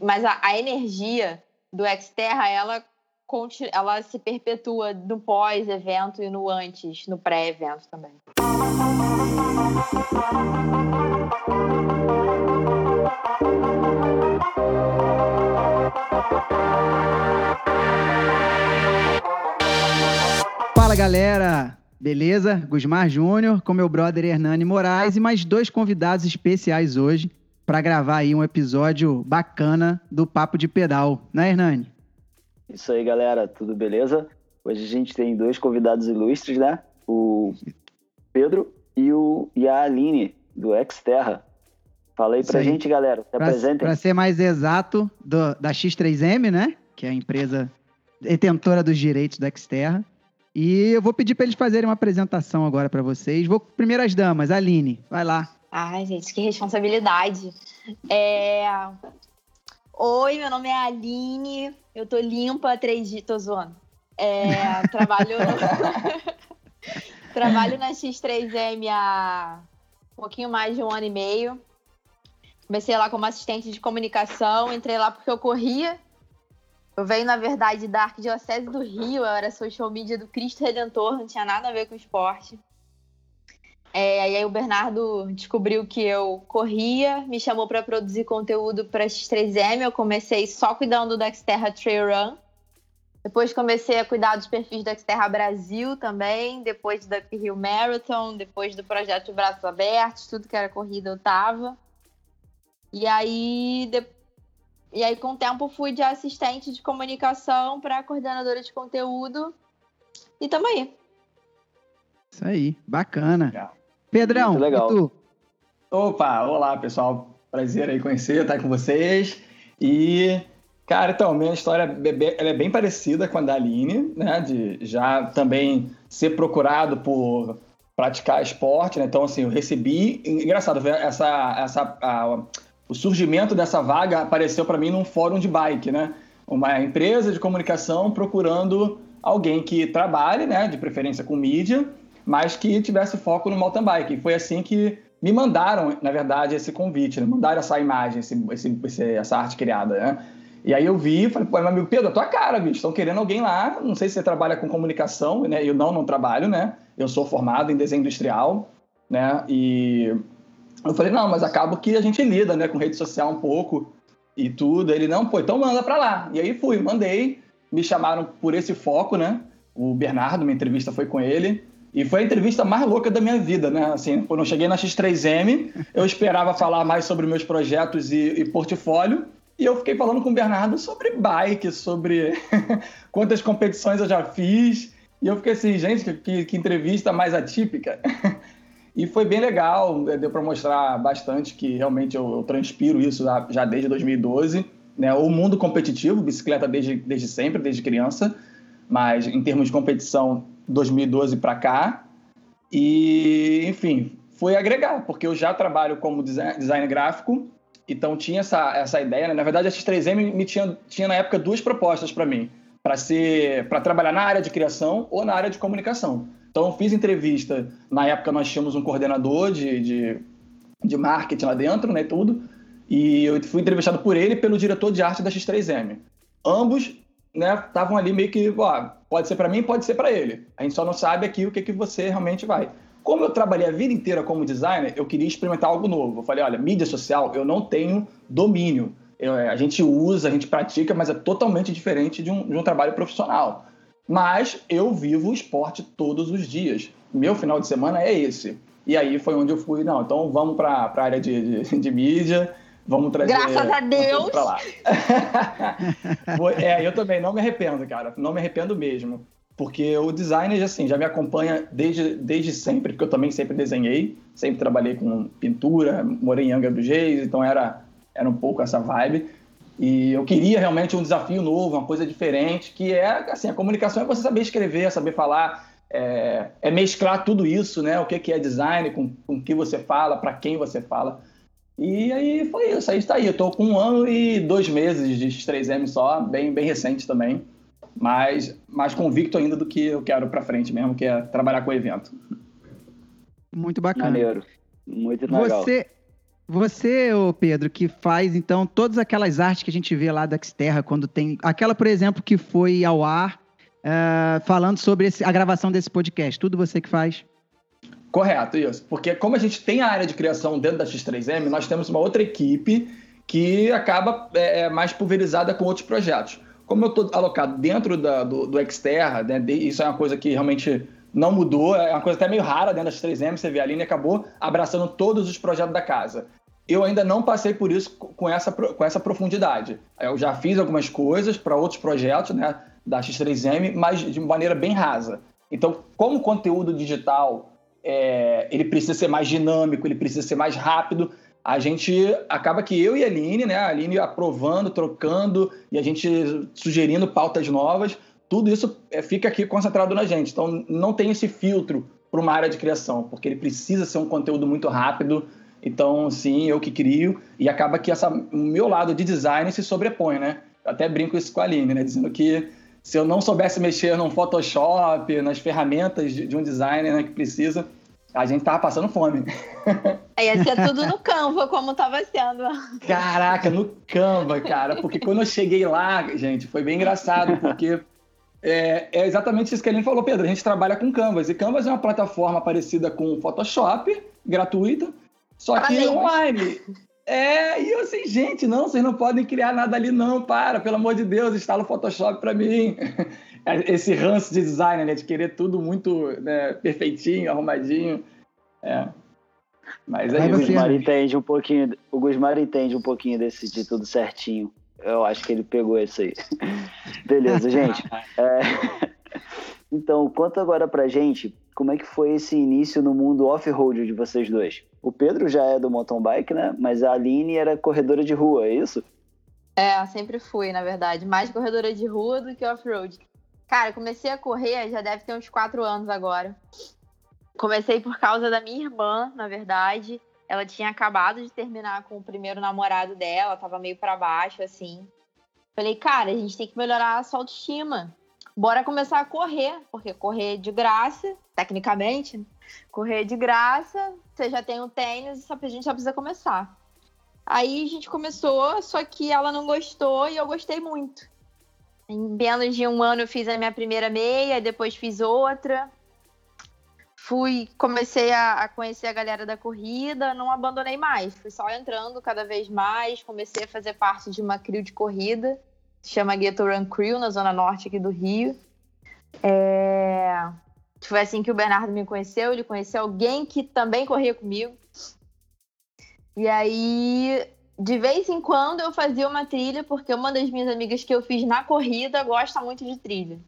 Mas a, a energia do Xterra, ela, ela se perpetua no pós-evento e no antes, no pré-evento também. Fala galera, beleza? Gusmar Júnior com meu brother Hernani Moraes e mais dois convidados especiais hoje para gravar aí um episódio bacana do Papo de Pedal, né, Hernani? Isso aí, galera, tudo beleza? Hoje a gente tem dois convidados ilustres, né? O Pedro e, o, e a Aline, do Xterra. Fala aí pra aí. gente, galera, se pra, apresentem. Para ser mais exato, do, da X3M, né? Que é a empresa detentora dos direitos do Xterra. E eu vou pedir para eles fazerem uma apresentação agora para vocês. Vou primeiras damas, Aline, vai lá. Ai, gente, que responsabilidade. É... Oi, meu nome é Aline, eu tô limpa, três dias, tô zoando. É, trabalho, trabalho na X3M há um pouquinho mais de um ano e meio. Comecei lá como assistente de comunicação, entrei lá porque eu corria. Eu venho, na verdade, da Arquidiocese do Rio, eu era social media do Cristo Redentor, não tinha nada a ver com esporte. É, e aí o Bernardo descobriu que eu corria, me chamou para produzir conteúdo para X3M. Eu comecei só cuidando do Xterra Trail Run. Depois comecei a cuidar dos perfis do Xterra Brasil também, depois do Rio Marathon, depois do projeto Braços Abertos, tudo que era corrida eu tava. E aí, de... e aí com o tempo fui de assistente de comunicação para coordenadora de conteúdo e tamo aí. Isso aí, bacana. Legal. Pedrão, Muito legal. e tu? Opa, olá pessoal, prazer aí conhecer, estar com vocês. E, cara, então, minha história ela é bem parecida com a da Aline, né? De já também ser procurado por praticar esporte, né? Então, assim, eu recebi. Engraçado, essa, essa, a, o surgimento dessa vaga apareceu para mim num fórum de bike, né? Uma empresa de comunicação procurando alguém que trabalhe, né? De preferência com mídia mas que tivesse foco no mountain bike. E foi assim que me mandaram, na verdade, esse convite, né? mandaram essa imagem, esse, esse, essa arte criada, né? E aí eu vi e falei, pô, meu amigo Pedro, a tua cara, bicho, estão querendo alguém lá, não sei se você trabalha com comunicação, né? Eu não, não trabalho, né? Eu sou formado em desenho industrial, né? E eu falei, não, mas acabo que a gente lida, né, com rede social um pouco e tudo. Ele, não, pô, então manda pra lá. E aí fui, mandei, me chamaram por esse foco, né? O Bernardo, minha entrevista foi com ele. E foi a entrevista mais louca da minha vida, né? Assim, quando eu cheguei na X3M, eu esperava falar mais sobre meus projetos e, e portfólio. E eu fiquei falando com o Bernardo sobre bike, sobre quantas competições eu já fiz. E eu fiquei assim, gente, que, que entrevista mais atípica. e foi bem legal, né? deu para mostrar bastante que realmente eu, eu transpiro isso já, já, desde 2012. Né? O mundo competitivo, bicicleta desde, desde sempre, desde criança. Mas em termos de competição, 2012 para cá. E, enfim, foi agregar, porque eu já trabalho como design gráfico, então tinha essa, essa ideia. Né? Na verdade, a X3M me tinha, tinha na época duas propostas para mim, para ser para trabalhar na área de criação ou na área de comunicação. Então, fiz entrevista. Na época, nós tínhamos um coordenador de, de, de marketing lá dentro, né, tudo. E eu fui entrevistado por ele e pelo diretor de arte da X3M. Ambos né, estavam ali meio que, ó, pode ser para mim, pode ser para ele. A gente só não sabe aqui o que, que você realmente vai. Como eu trabalhei a vida inteira como designer, eu queria experimentar algo novo. Eu falei, olha, mídia social, eu não tenho domínio. Eu, é, a gente usa, a gente pratica, mas é totalmente diferente de um, de um trabalho profissional. Mas eu vivo o esporte todos os dias. Meu final de semana é esse. E aí foi onde eu fui, não, então vamos para a área de, de, de mídia, Vamos trazer. Graças a Deus! Pra lá. é, eu também não me arrependo, cara. Não me arrependo mesmo. Porque o designer, assim, já me acompanha desde, desde sempre, porque eu também sempre desenhei, sempre trabalhei com pintura, morei em Angra dos Reis, então era, era um pouco essa vibe. E eu queria realmente um desafio novo, uma coisa diferente, que é, assim, a comunicação é você saber escrever, saber falar, é, é mesclar tudo isso, né? O que, que é design, com, com o que você fala, para quem você fala. E aí foi isso, aí está aí. Eu tô com um ano e dois meses de X3M só, bem, bem recente também, mas mais convicto ainda do que eu quero para frente mesmo, que é trabalhar com o evento. Muito bacana. Maneiro. Muito legal. Você, Você, ô Pedro, que faz então todas aquelas artes que a gente vê lá da Xterra, quando tem. Aquela, por exemplo, que foi ao ar uh, falando sobre esse, a gravação desse podcast. Tudo você que faz? Correto, isso. Porque como a gente tem a área de criação dentro da X3M, nós temos uma outra equipe que acaba é, é mais pulverizada com outros projetos. Como eu estou alocado dentro da, do, do Xterra, né, isso é uma coisa que realmente não mudou, é uma coisa até meio rara dentro das 3M, você vê, a Aline acabou abraçando todos os projetos da casa. Eu ainda não passei por isso com essa, com essa profundidade. Eu já fiz algumas coisas para outros projetos né, da X3M, mas de maneira bem rasa. Então, como conteúdo digital é, ele precisa ser mais dinâmico, ele precisa ser mais rápido, a gente acaba que eu e a Aline, né, a Aline aprovando, trocando e a gente sugerindo pautas novas, tudo isso é, fica aqui concentrado na gente. Então não tem esse filtro para uma área de criação, porque ele precisa ser um conteúdo muito rápido. Então, sim, eu que crio. E acaba que essa, o meu lado de design se sobrepõe, né? Eu até brinco isso com a Aline, né? Dizendo que se eu não soubesse mexer no Photoshop, nas ferramentas de, de um designer né, que precisa, a gente tava passando fome. Aí ia ser tudo no Canva, como tava sendo. Caraca, no Canva, cara. Porque quando eu cheguei lá, gente, foi bem engraçado, porque é, é, exatamente isso que a Aline falou, Pedro. A gente trabalha com Canvas. E Canvas é uma plataforma parecida com Photoshop, gratuita, só que Além. online. É, e eu assim, gente, não, vocês não podem criar nada ali, não, para, pelo amor de Deus, instala o Photoshop para mim. Esse ranço de design, né, de querer tudo muito né, perfeitinho, arrumadinho. É. Mas aí, o Gusmar entende um pouquinho, o Gusmar entende um pouquinho desse de tudo certinho. Eu acho que ele pegou isso aí. Beleza, gente. É... Então, conta agora pra gente como é que foi esse início no mundo off-road de vocês dois. O Pedro já é do mountain bike, né? Mas a Aline era corredora de rua, é isso? É, sempre fui, na verdade. Mais corredora de rua do que off-road. Cara, comecei a correr, já deve ter uns quatro anos agora. Comecei por causa da minha irmã, na verdade. Ela tinha acabado de terminar com o primeiro namorado dela, tava meio para baixo, assim. Falei, cara, a gente tem que melhorar a sua autoestima. Bora começar a correr, porque correr de graça, tecnicamente, correr de graça, você já tem o tênis, a gente só precisa começar. Aí a gente começou, só que ela não gostou e eu gostei muito. Em menos de um ano eu fiz a minha primeira meia, depois fiz outra fui, comecei a, a, conhecer a galera da corrida, não abandonei mais, fui só entrando cada vez mais, comecei a fazer parte de uma crew de corrida, se chama Ghetto Run Crew, na zona norte aqui do Rio. É... Foi assim que o Bernardo me conheceu, ele conheceu alguém que também corria comigo. E aí, de vez em quando eu fazia uma trilha, porque uma das minhas amigas que eu fiz na corrida gosta muito de trilha.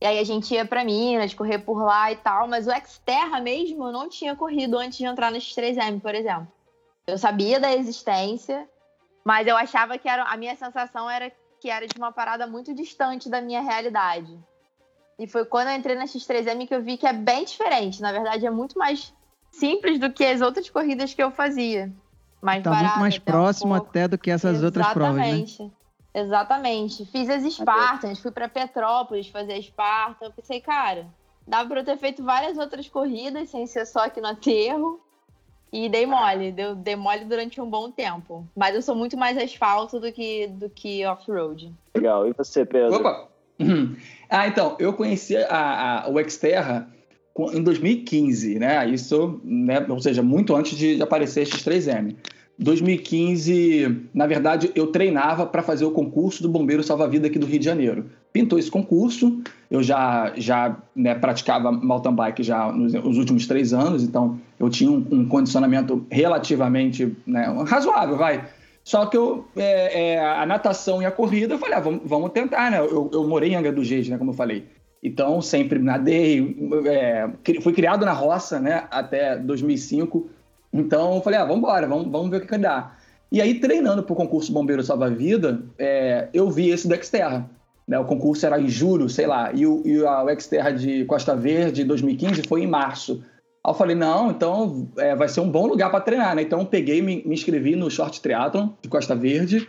E aí a gente ia para Minas, correr por lá e tal, mas o Xterra mesmo eu não tinha corrido antes de entrar no X3M, por exemplo. Eu sabia da existência, mas eu achava que era, a minha sensação era que era de uma parada muito distante da minha realidade. E foi quando eu entrei na X3M que eu vi que é bem diferente. Na verdade, é muito mais simples do que as outras corridas que eu fazia. Mais tá muito mais próximo um até do que essas Exatamente. outras provas, né? Exatamente. Fiz as Spartans, fui para Petrópolis fazer a Esparta. Eu pensei, cara, dava para eu ter feito várias outras corridas sem ser só aqui no aterro. E dei mole, deu, dei mole durante um bom tempo. Mas eu sou muito mais asfalto do que, do que off-road. Legal. E você, Pedro? Opa! Ah, então, eu conheci a, a, o Xterra em 2015, né? Isso, né? Ou seja, muito antes de, aparecer esses 3M. 2015, na verdade, eu treinava para fazer o concurso do Bombeiro Salva-Vida aqui do Rio de Janeiro. Pintou esse concurso, eu já, já né, praticava mountain bike já nos, nos, últimos três anos, então eu tinha um, um condicionamento relativamente né, razoável, vai. Só que eu, é, é, a natação e a corrida, eu falei, ah, vamos, vamos tentar, né? Eu, eu morei em Angra do Reis, né, como eu falei. Então, sempre nadei, é, fui criado na roça, né, até 2005, então falei, ah, vamos embora, vamos, vamos ver o que, que dá. E aí, treinando para o concurso Bombeiro Salva-Vida, é, eu vi esse do Xterra. Né? O concurso era em julho, sei lá, e o, e o Xterra de Costa Verde 2015 foi em março. Aí eu falei, não, então é, vai ser um bom lugar para treinar, né? Então peguei, me, me inscrevi no Short Triathlon de Costa Verde,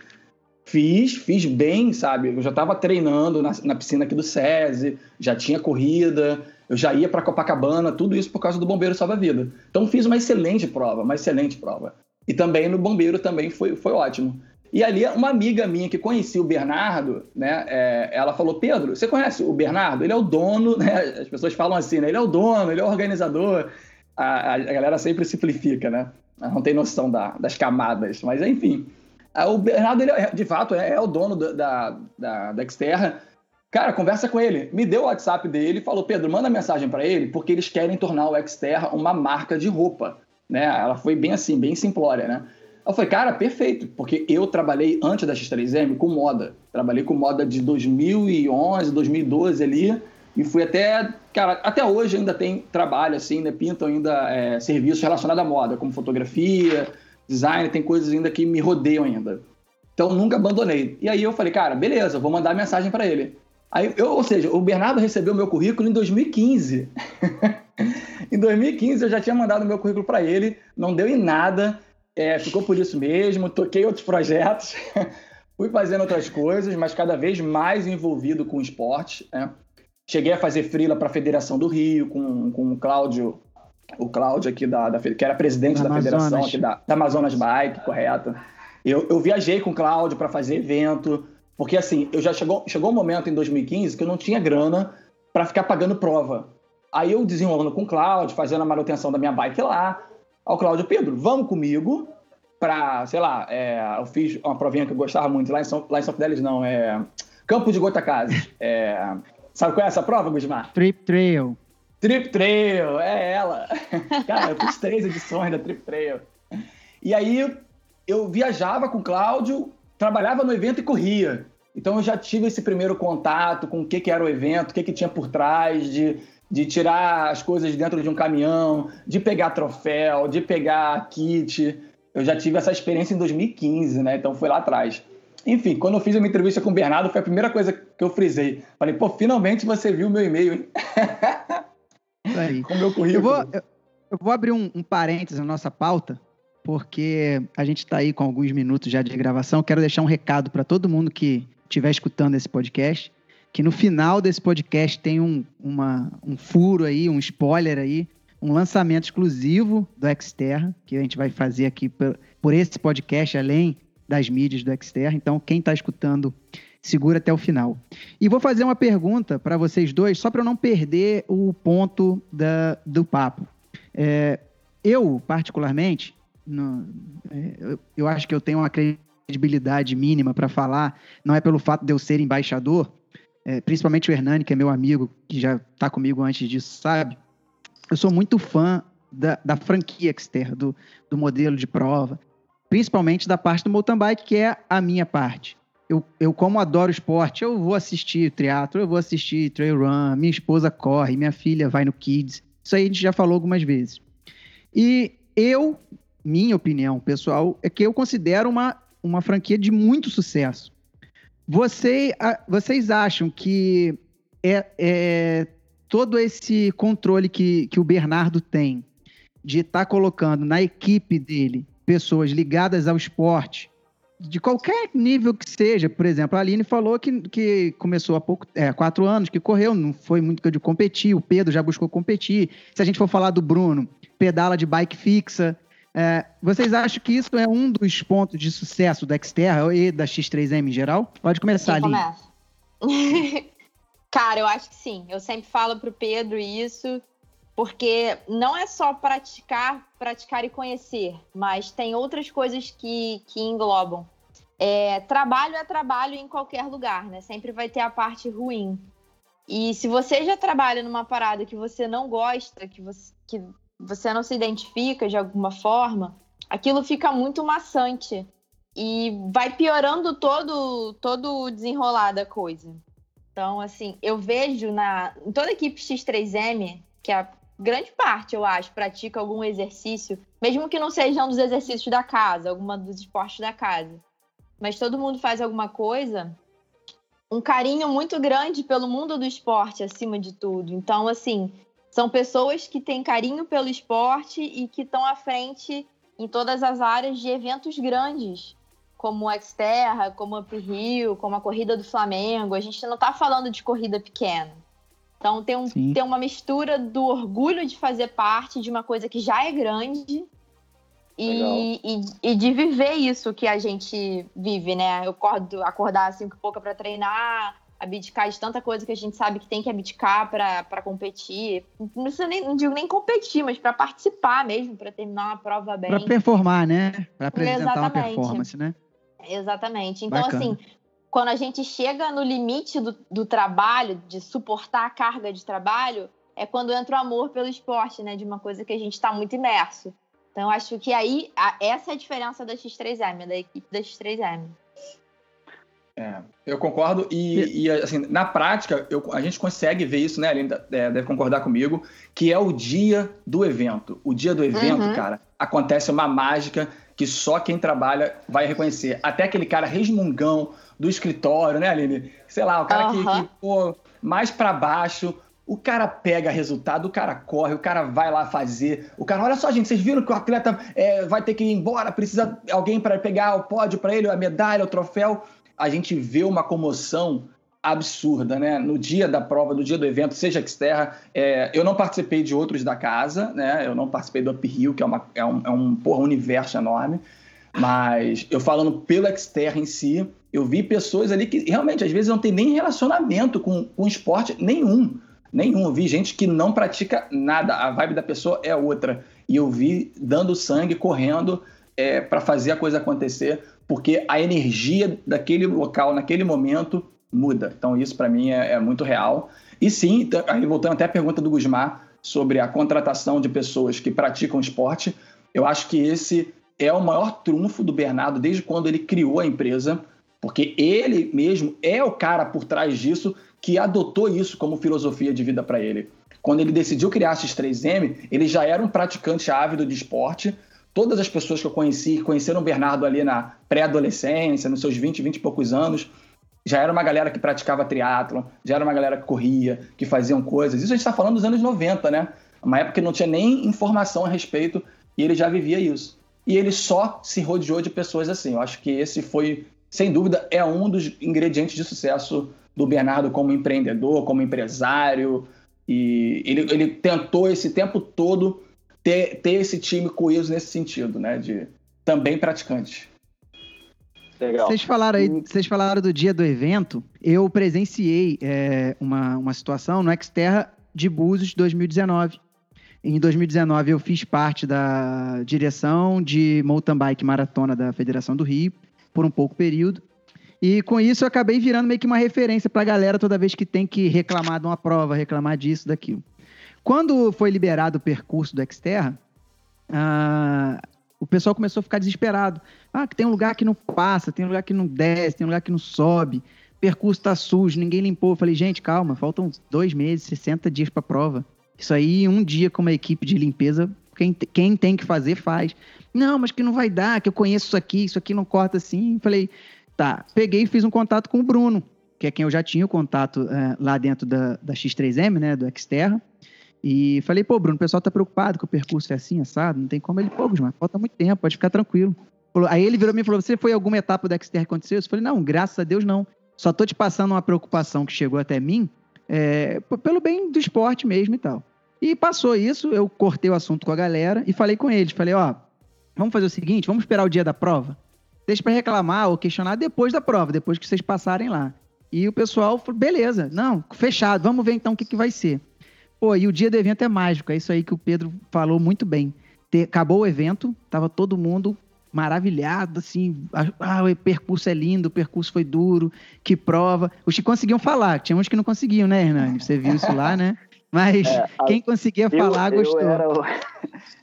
fiz, fiz bem, sabe? Eu já estava treinando na, na piscina aqui do SESI, já tinha corrida, eu já ia para Copacabana, tudo isso por causa do Bombeiro Salva-Vida. Então fiz uma excelente prova, uma excelente prova. E também no Bombeiro também foi, foi ótimo. E ali, uma amiga minha que conhecia o Bernardo, né? É, ela falou: Pedro, você conhece o Bernardo? Ele é o dono, né? As pessoas falam assim, né? Ele é o dono, ele é o organizador. A, a galera sempre simplifica, né? Não tem noção da, das camadas. Mas, enfim. O Bernardo, ele, é, de fato, é, é o dono da, da, da Xterra. Cara, conversa com ele. Me deu o WhatsApp dele e falou: Pedro, manda mensagem para ele, porque eles querem tornar o Xterra uma marca de roupa. Né? Ela foi bem assim, bem simplória, né? Eu falei, cara, perfeito, porque eu trabalhei antes da X3M com moda. Trabalhei com moda de 2011, 2012 ali, e fui até, cara, até hoje ainda tem trabalho, assim, né? Pintam ainda é, serviços relacionados à moda, como fotografia, design, tem coisas ainda que me rodeiam ainda. Então nunca abandonei. E aí eu falei, cara, beleza, vou mandar mensagem para ele. Aí eu, ou seja, o Bernardo recebeu meu currículo em 2015. em 2015 eu já tinha mandado meu currículo para ele, não deu em nada. É, ficou por isso mesmo, toquei outros projetos, fui fazendo outras coisas, mas cada vez mais envolvido com esporte. Né? Cheguei a fazer freela para a Federação do Rio, com, com o Cláudio, o Cláudio aqui da, da que era presidente da, da federação aqui da, da, Amazonas Bike, correto. Eu, eu viajei com o Cláudio para fazer evento, porque assim, eu já chegou, chegou um momento em 2015 que eu não tinha grana para ficar pagando prova. Aí eu desenrolando com o Cláudio, fazendo a manutenção da minha bike lá, ao Cláudio Pedro, vamos comigo para, sei lá, é, eu fiz uma provinha que eu gostava muito lá em São, lá em São Fidélis, não, é Campo de Goitacazes. É, sabe qual é essa prova, Gusmar? Trip Trail. Trip Trail, é ela. Cara, eu fiz três edições da Trip Trail. E aí eu viajava com o Cláudio, trabalhava no evento e corria. Então eu já tive esse primeiro contato com o que, que era o evento, o que, que tinha por trás, de de tirar as coisas dentro de um caminhão, de pegar troféu, de pegar kit. Eu já tive essa experiência em 2015, né? Então foi lá atrás. Enfim, quando eu fiz uma entrevista com o Bernardo, foi a primeira coisa que eu frisei. Falei, pô, finalmente você viu meu e-mail, hein? Aí. com o meu currículo. Eu vou, eu, eu vou abrir um, um parênteses na nossa pauta, porque a gente está aí com alguns minutos já de gravação. Quero deixar um recado para todo mundo que estiver escutando esse podcast que no final desse podcast tem um, uma, um furo aí, um spoiler aí, um lançamento exclusivo do Xterra, que a gente vai fazer aqui por, por esse podcast, além das mídias do Xterra. Então, quem está escutando, segura até o final. E vou fazer uma pergunta para vocês dois, só para eu não perder o ponto da, do papo. É, eu, particularmente, no, é, eu, eu acho que eu tenho uma credibilidade mínima para falar, não é pelo fato de eu ser embaixador, é, principalmente o Hernani, que é meu amigo, que já está comigo antes disso, sabe? Eu sou muito fã da, da franquia Xterra, do, do modelo de prova, principalmente da parte do mountain bike, que é a minha parte. Eu, eu como adoro esporte, eu vou assistir triatlo, eu vou assistir trail run, minha esposa corre, minha filha vai no Kids. Isso aí a gente já falou algumas vezes. E eu, minha opinião pessoal, é que eu considero uma, uma franquia de muito sucesso. Você, vocês acham que é, é, todo esse controle que, que o Bernardo tem de estar tá colocando na equipe dele pessoas ligadas ao esporte, de qualquer nível que seja, por exemplo, a Aline falou que, que começou há pouco, é, quatro anos, que correu, não foi muito de competir, o Pedro já buscou competir. Se a gente for falar do Bruno, pedala de bike fixa, é, vocês acham que isso é um dos pontos de sucesso da Xterra e da X3M em geral? Pode começar ali. Começa. Cara, eu acho que sim. Eu sempre falo pro Pedro isso, porque não é só praticar, praticar e conhecer, mas tem outras coisas que, que englobam. É, trabalho é trabalho em qualquer lugar, né? Sempre vai ter a parte ruim. E se você já trabalha numa parada que você não gosta, que você, que você não se identifica de alguma forma, aquilo fica muito maçante e vai piorando todo todo o desenrolar da coisa. Então, assim, eu vejo na em toda a equipe X3M, que a grande parte, eu acho, pratica algum exercício, mesmo que não sejam dos exercícios da casa, alguma dos esportes da casa. Mas todo mundo faz alguma coisa, um carinho muito grande pelo mundo do esporte acima de tudo. Então, assim, são pessoas que têm carinho pelo esporte e que estão à frente em todas as áreas de eventos grandes, como o Xterra, como o Rio, como a Corrida do Flamengo. A gente não está falando de corrida pequena. Então tem, um, tem uma mistura do orgulho de fazer parte de uma coisa que já é grande E, e, e, de viver isso que a gente vive, né? Eu acordo, acordar assim cinco e pouca para treinar, abdicar de tanta coisa que a gente sabe que tem que abdicar para competir. Não, precisa nem, não digo nem competir, mas para participar mesmo, para terminar uma prova bem. Para performar, né? Para apresentar Exatamente. uma performance, né? Exatamente. Então, Bacana. assim, quando a gente chega no limite do, do trabalho, de suportar a carga de trabalho, é quando entra o amor pelo esporte, né? De uma coisa que a gente está muito imerso. Então, acho que aí, a, essa é a diferença da X3M, da equipe da X3M. É, eu concordo e, e, assim, na prática eu, a gente consegue ver isso, né? Aline é, deve concordar comigo, que é o dia do evento. O dia do evento, uhum. cara, acontece uma mágica que só quem trabalha vai reconhecer. Até aquele cara resmungão do escritório, né, Aline? Sei lá, o cara uhum. que, que pô, mais para baixo, o cara pega resultado, o cara corre, o cara vai lá fazer. O cara, olha só, gente, vocês viram que o atleta é, vai ter que ir embora, precisa alguém para pegar o pódio para ele, a medalha, o troféu. A gente vê uma comoção absurda, né? No dia da prova, no dia do evento, seja Xterra, é, eu não participei de outros da casa, né? Eu não participei do Uphill, que é, uma, é um, é um porra, universo enorme. Mas eu falando pelo Xterra em si, eu vi pessoas ali que realmente às vezes não tem nem relacionamento com, com esporte nenhum nenhum. Eu vi gente que não pratica nada, a vibe da pessoa é outra. E eu vi dando sangue, correndo é, para fazer a coisa acontecer, porque a energia daquele local, naquele momento, muda. Então, isso para mim é, é, muito real. E sim, aí voltando até a pergunta do Gusmar sobre a contratação de pessoas que praticam esporte, eu acho que esse é o maior trunfo do Bernardo desde quando ele criou a empresa, porque ele mesmo é o cara por trás disso que adotou isso como filosofia de vida para ele. Quando ele decidiu criar a X3M, ele já era um praticante ávido de esporte. Todas as pessoas que eu conheci, conheceram o Bernardo ali na pré-adolescência, nos seus 20, 20 e poucos anos, já era uma galera que praticava triatlon, já era uma galera que corria, que faziam coisas. Isso a gente está falando dos anos 90, né? Uma época que não tinha nem informação a respeito e ele já vivia isso. E ele só se rodeou de pessoas assim. Eu acho que esse foi, sem dúvida, é um dos ingredientes de sucesso do Bernardo como empreendedor, como empresário. E ele, ele tentou esse tempo todo ter, ter esse time coeso nesse sentido, né? De também praticante. Legal. Vocês falaram aí, vocês falaram do dia do evento. Eu presenciei é, uma, uma situação no Xterra de Búzios 2019. Em 2019 eu fiz parte da direção de mountain bike maratona da Federação do Rio por um pouco período. E com isso eu acabei virando meio que uma referência para a galera toda vez que tem que reclamar de uma prova, reclamar disso, daquilo. Quando foi liberado o percurso do Xterra, ah, o pessoal começou a ficar desesperado. Ah, que tem um lugar que não passa, tem um lugar que não desce, tem um lugar que não sobe, percurso está sujo, ninguém limpou. Eu falei, gente, calma, faltam dois meses, 60 dias para a prova. Isso aí, um dia com uma equipe de limpeza, quem, quem tem que fazer, faz. Não, mas que não vai dar, que eu conheço isso aqui, isso aqui não corta assim. Falei, Tá, peguei e fiz um contato com o Bruno, que é quem eu já tinha o contato é, lá dentro da, da X3M, né, do Xterra. E falei, pô, Bruno, o pessoal tá preocupado que o percurso é assim, assado, não tem como ele, pô, mas falta muito tempo, pode ficar tranquilo. Aí ele virou me e falou, você foi alguma etapa do Xterra que aconteceu? Eu falei, não, graças a Deus não. Só tô te passando uma preocupação que chegou até mim, é, pelo bem do esporte mesmo e tal. E passou isso, eu cortei o assunto com a galera e falei com eles, falei, ó, vamos fazer o seguinte, vamos esperar o dia da prova? deixa para reclamar ou questionar depois da prova, depois que vocês passarem lá. E o pessoal falou, beleza, não, fechado, vamos ver então o que, que vai ser. Pô, e o dia do evento é mágico, é isso aí que o Pedro falou muito bem. Ter, acabou o evento, tava todo mundo maravilhado, assim, ah, o percurso é lindo, o percurso foi duro, que prova. Os que conseguiam falar, tinha uns que não conseguiam, né, Hernani? Você viu isso lá, né? Mas é, quem conseguia eu, falar eu gostou.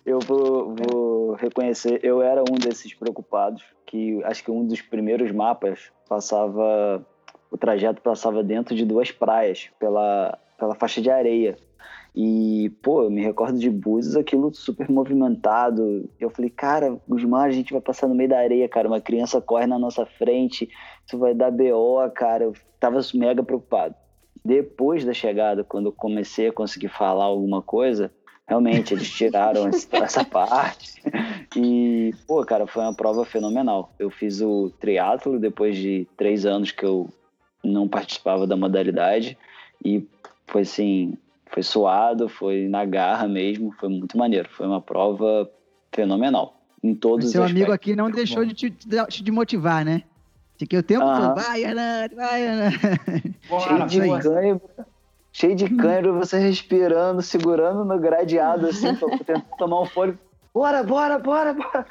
Eu vou, vou, reconhecer, eu era um desses preocupados, que acho que um dos primeiros mapas passava, o trajeto passava dentro de duas praias, pela, pela faixa de areia. E, pô, eu me recordo de Búzios, aquilo super movimentado. Eu falei, cara, Gusmar, a gente vai passar no meio da areia, cara. Uma criança corre na nossa frente, isso vai dar BO, cara. Eu tava mega preocupado. Depois da chegada, quando eu comecei a conseguir falar alguma coisa, realmente eles tiraram essa parte. E, pô, cara, foi uma prova fenomenal. Eu fiz o triatlo depois de três anos que eu não participava da modalidade. E foi assim, foi suado, foi na garra mesmo, foi muito maneiro. Foi uma prova fenomenal. em todos o seu os amigo aqui não deixou de te de, de motivar, né? Fiquei o tempo todo, vai, Hernani, vai, Hernani. Cheio de cãibra, cheio de cãibra, você respirando, segurando no gradeado, assim, tentando tomar um fôlego. Bora, bora, bora, bora.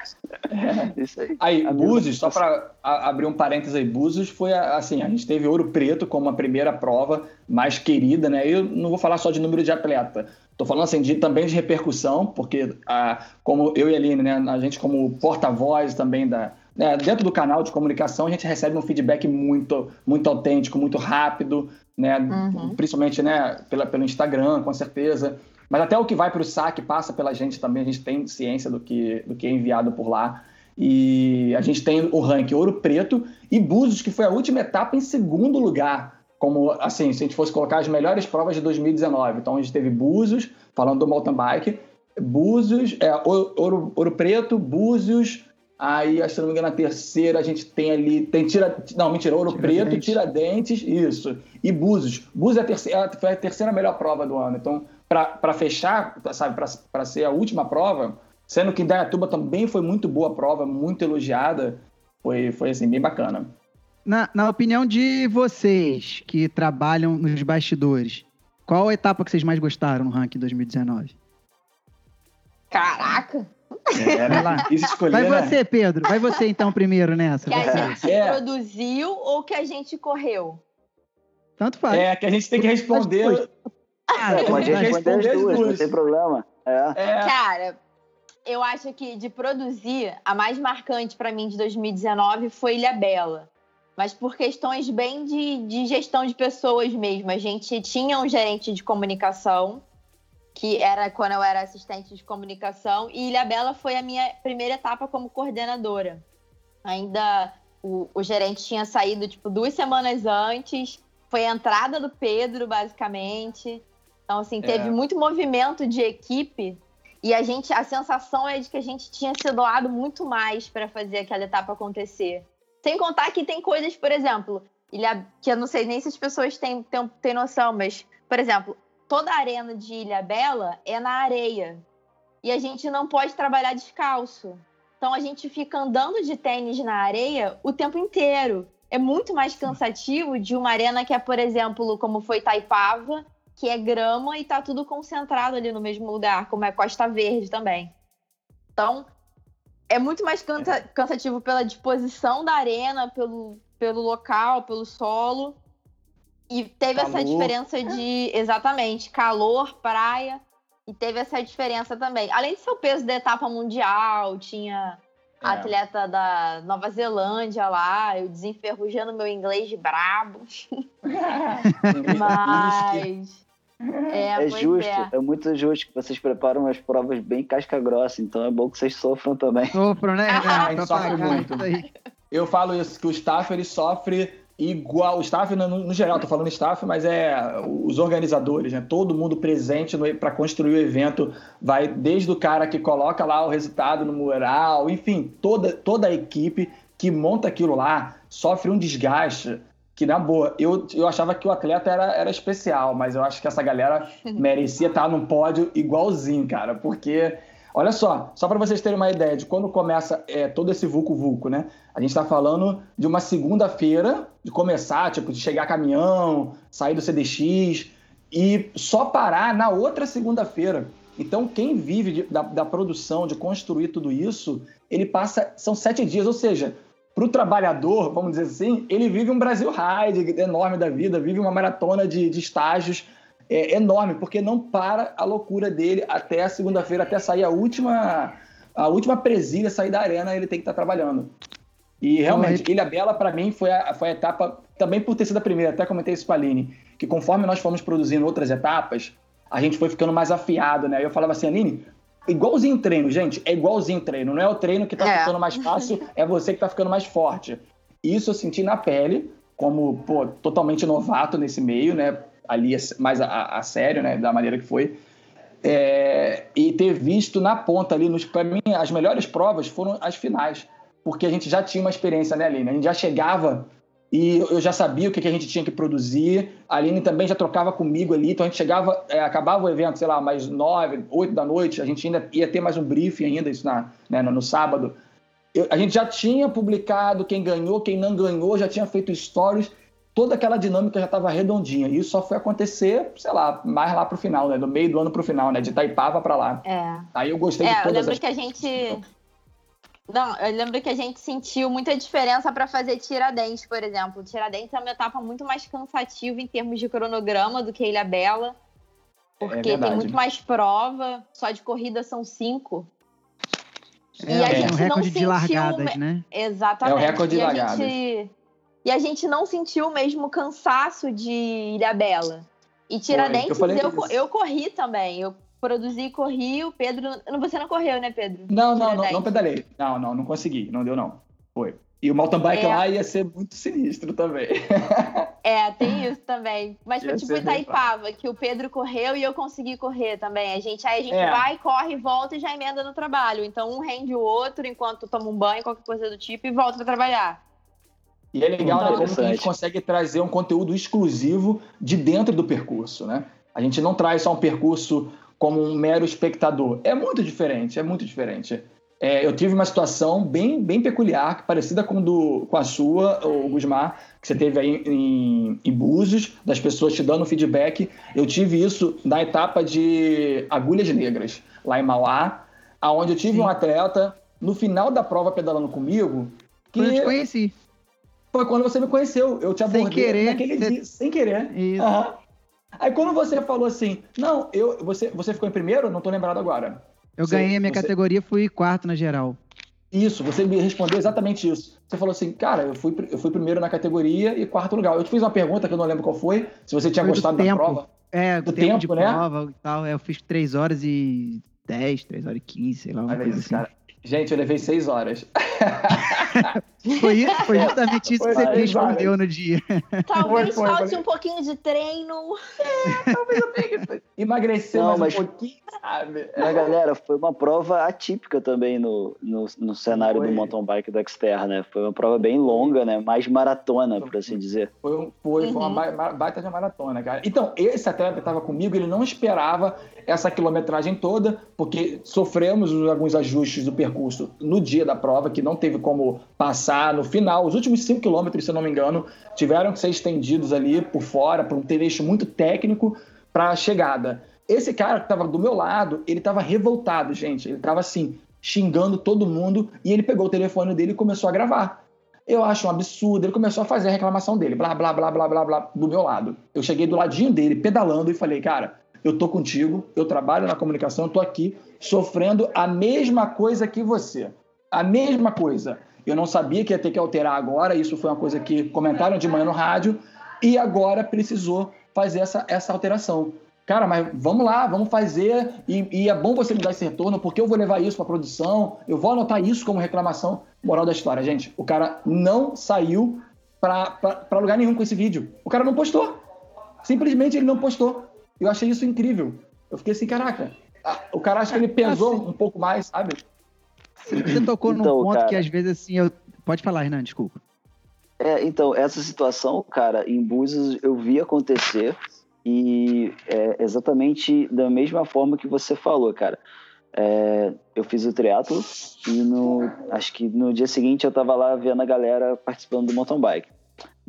Isso aí. Aí, A Búzios, só para abrir um parênteses aí, Búzios foi assim, a gente teve Ouro Preto como a primeira prova mais querida, né? Eu não vou falar só de número de atleta, tô falando assim de, também de repercussão, porque a, como eu e a Aline, né, a gente como porta-voz também da né, dentro do canal de comunicação, a gente recebe um feedback muito muito autêntico, muito rápido, né? Uhum. Principalmente, né, pela, pelo Instagram, com certeza. Mas até o que vai para o saque passa pela gente também, a gente tem ciência do que, do que é enviado por lá. E a gente tem o ranking Ouro Preto e Búzios, que foi a última etapa em segundo lugar. Como, assim, se a gente fosse colocar as melhores provas de 2019. Então a gente teve Búzios, falando do mountain bike, Búzios, é, Ouro, Ouro, Ouro Preto, Búzios, aí, se não me engano, a terceira a gente tem ali, tem tira, não, mentira, Ouro Preto, Tiradentes. Tiradentes, isso, e Búzios. Búzios é a terceira, foi a terceira melhor prova do ano. Então, para fechar, sabe, para ser a última prova, sendo que Indaiatuba também foi muito boa prova, muito elogiada, foi, foi assim, bem bacana. Na, na opinião de vocês que trabalham nos bastidores, qual a etapa que vocês mais gostaram no ranking 2019? Caraca! É, Vai lá. Escolher, Vai né? você, Pedro. Vai você então primeiro nessa. Que a Você. gente É. produziu ou que a gente correu? Tanto faz. É, que a gente tem que responder. Cara, É, pode tem que responder as duas, não tem problema. É. É, Cara, eu acho que de produzir, a mais marcante pra mim de 2019 foi Ilha Bela. Mas por questões bem de, de gestão de pessoas mesmo. A gente tinha um gerente de comunicação, que era quando eu era assistente de comunicação, e Ilha Bela foi a minha primeira etapa como coordenadora. Ainda o, o gerente tinha saído, tipo, duas semanas antes. Foi a entrada do Pedro, basicamente. Então, assim, teve É. muito movimento de equipe e a gente, a sensação é de que a gente tinha se doado muito mais para fazer aquela etapa acontecer. Sem contar que tem coisas, por exemplo, que eu não sei nem se as pessoas têm, têm, têm noção, mas, por exemplo, toda a arena de Ilha Bela é na areia. E a gente não pode trabalhar descalço. Então a gente fica andando de tênis na areia o tempo inteiro. É muito mais cansativo de uma arena que é, por exemplo, como foi Taipava, que é grama e tá tudo concentrado ali no mesmo lugar, como é Costa Verde também. Então, é muito mais cansa- cansativo pela disposição da arena, pelo, pelo local, pelo solo. E teve essa Calor. diferença de, exatamente, calor, praia. E teve essa diferença também. Além de ser o peso da etapa mundial, tinha a É. atleta da Nova Zelândia lá, eu desenferrujando meu inglês de brabo. Mas. É, É justo, é. é. muito justo que vocês preparam as provas bem casca grossa, então é bom que vocês sofram também. Sofram, né? Ah, sofre muito. Eu falo isso, que o staff ele sofre igual. O staff, no, no geral, tô falando staff, mas é os organizadores, né? Todo mundo presente para construir o evento. Vai desde o cara que coloca lá o resultado no mural, enfim, toda, toda a equipe que monta aquilo lá sofre um desgaste. Que, na boa, eu, eu achava que o atleta era, era especial, mas eu acho que essa galera merecia estar num pódio igualzinho, cara, porque Olha só, só para vocês terem uma ideia de quando começa é, todo esse vulco-vulco, né? A gente está falando de uma segunda-feira, de começar, tipo, de chegar caminhão, sair do CDX e só parar na outra segunda-feira. Então, quem vive de- da, da produção, de construir tudo isso, ele passa. São sete dias, ou seja, para o trabalhador, vamos dizer assim, ele vive um Brasil Ride enorme da vida, vive uma maratona de, de estágios é, enorme, porque não para a loucura dele até a segunda-feira, até sair a última, a última presilha, sair da arena, ele tem que estar trabalhando. E realmente, Ilha Bela, para mim, foi a, foi a etapa, também por ter sido a primeira, até comentei isso com a Aline, que conforme nós fomos produzindo outras etapas, a gente foi ficando mais afiado, né? Eu falava assim, Aline, igualzinho treino, gente, é igualzinho treino, não é o treino que tá É. ficando mais fácil, é você que tá ficando mais forte. Isso eu senti na pele, como, pô, totalmente novato nesse meio, né? Ali mais a, a sério, né? Da maneira que foi. É, e ter visto na ponta ali, nos, pra mim, as melhores provas foram as finais, porque a gente já tinha uma experiência, né, Aline? A gente já chegava e eu já sabia o que a gente tinha que produzir. A Aline também já trocava comigo ali, então a gente chegava, é, acabava o evento, sei lá, mais nove, oito da noite, a gente ainda ia ter mais um briefing ainda, isso na, né, no, no sábado. Eu, a gente já tinha publicado quem ganhou, quem não ganhou, já tinha feito stories, toda aquela dinâmica já estava redondinha. E isso só foi acontecer, sei lá, mais lá pro final, né? Do meio do ano pro final, né? De Itaipava para lá. É. Aí eu gostei é, de todas eu lembro as... que a gente não, eu lembro que a gente sentiu muita diferença para fazer Tiradentes, por exemplo. Tiradentes é uma etapa muito mais cansativa em termos de cronograma do que Ilha Bela. Porque É tem muito mais prova, só de corrida são cinco. É, E a é gente um não recorde de sentiu largadas, né? Exatamente. É o recorde de e a largadas. gente E a gente não sentiu o mesmo cansaço de Ilha Bela. E Tiradentes, eu falei eu, isso. eu corri também. Eu produzi e corri, o Pedro. Você não correu, né, Pedro? Não, não, não, não pedalei. Não, não, não consegui. Não deu, não. Foi. E o mountain bike É. lá ia ser muito sinistro também. É, tem isso também. Mas foi tipo bem Itaipava, que o Pedro correu e eu consegui correr também. A gente, aí a gente É. vai, corre, volta e já emenda no trabalho. Então um rende o outro enquanto toma um banho, qualquer coisa do tipo, e volta pra trabalhar. E é legal, né? Como que a gente Interessante. consegue trazer um conteúdo exclusivo de dentro do percurso, né? A gente não traz só um percurso como um mero espectador. É muito diferente, é muito diferente. É, eu tive uma situação bem, bem peculiar, parecida com, do, com a sua, o Gusmar, que você teve aí em, em Búzios, das pessoas te dando feedback. Eu tive isso na etapa de Agulhas Negras, lá em Mauá, aonde eu tive Sim. um atleta, no final da prova pedalando comigo, que Eu te conheci. foi quando você me conheceu. Eu te Sem abordei querer, naquele você- dia, sem querer. Isso. Aham. Aí quando você falou assim, não, eu, você, você ficou em primeiro? Não tô lembrado agora. Eu Você- ganhei a minha você- categoria, fui quarto na geral. Isso, você me respondeu exatamente isso. Você falou assim, cara, eu fui, eu fui primeiro na categoria e quarto lugar. Eu te fiz uma pergunta que eu não lembro qual foi, se você tinha Foi do gostado da tempo. prova. É, Do o tempo, de tempo, né? prova e tal. é, Eu fiz 3 horas e 10, 3 horas e 15, sei lá, uma Olha coisa isso, assim. cara. Gente, eu levei seis horas. Foi, isso, foi justamente isso Foi que você me respondeu no dia. Talvez foi, falte foi. um pouquinho de treino. Emagreceu Não, mais mas- um pouquinho, sabe? Mas, galera, foi uma prova atípica também no, no, no cenário Foi. do mountain bike do Xterra, né? Foi uma prova bem longa, né? Mais maratona, por assim dizer. Foi, um- foi, foi uma Uhum. ba- ba- baita de maratona, cara. Então, esse atleta que estava comigo, ele não esperava essa quilometragem toda, porque sofremos alguns ajustes do percurso no dia da prova, que não teve como passar no final. Os últimos 5 quilômetros, se eu não me engano, tiveram que ser estendidos ali por fora, por um trecho muito técnico para a chegada. Esse cara que estava do meu lado, ele estava revoltado, gente. Ele estava assim, xingando todo mundo, e ele pegou o telefone dele e começou a gravar. Eu acho um absurdo. Ele começou a fazer a reclamação dele, blá, blá, blá, blá, blá, blá, do meu lado. Eu cheguei do ladinho dele, pedalando, e falei, cara, eu tô contigo, eu trabalho na comunicação, eu tô aqui sofrendo a mesma coisa que você. A mesma coisa. Eu não sabia que ia ter que alterar agora, isso foi uma coisa que comentaram de manhã no rádio, e agora precisou fazer essa, essa alteração. Cara, mas vamos lá, vamos fazer, e, e é bom você me dar esse retorno, porque eu vou levar isso para produção, eu vou anotar isso como reclamação. Moral da história, gente, o cara não saiu para lugar nenhum com esse vídeo. O cara não postou. Simplesmente ele não postou. Eu achei isso incrível. Eu fiquei assim, caraca, o cara acha que ele pesou um pouco mais, sabe? Você tocou num Então, ponto cara. que às vezes assim, eu. Pode falar, Renan, desculpa. É, então, essa situação, cara, em Búzios eu vi acontecer e é exatamente da mesma forma que você falou, cara. É, eu fiz o triatlo e no, acho que no dia seguinte eu tava lá vendo a galera participando do mountain bike.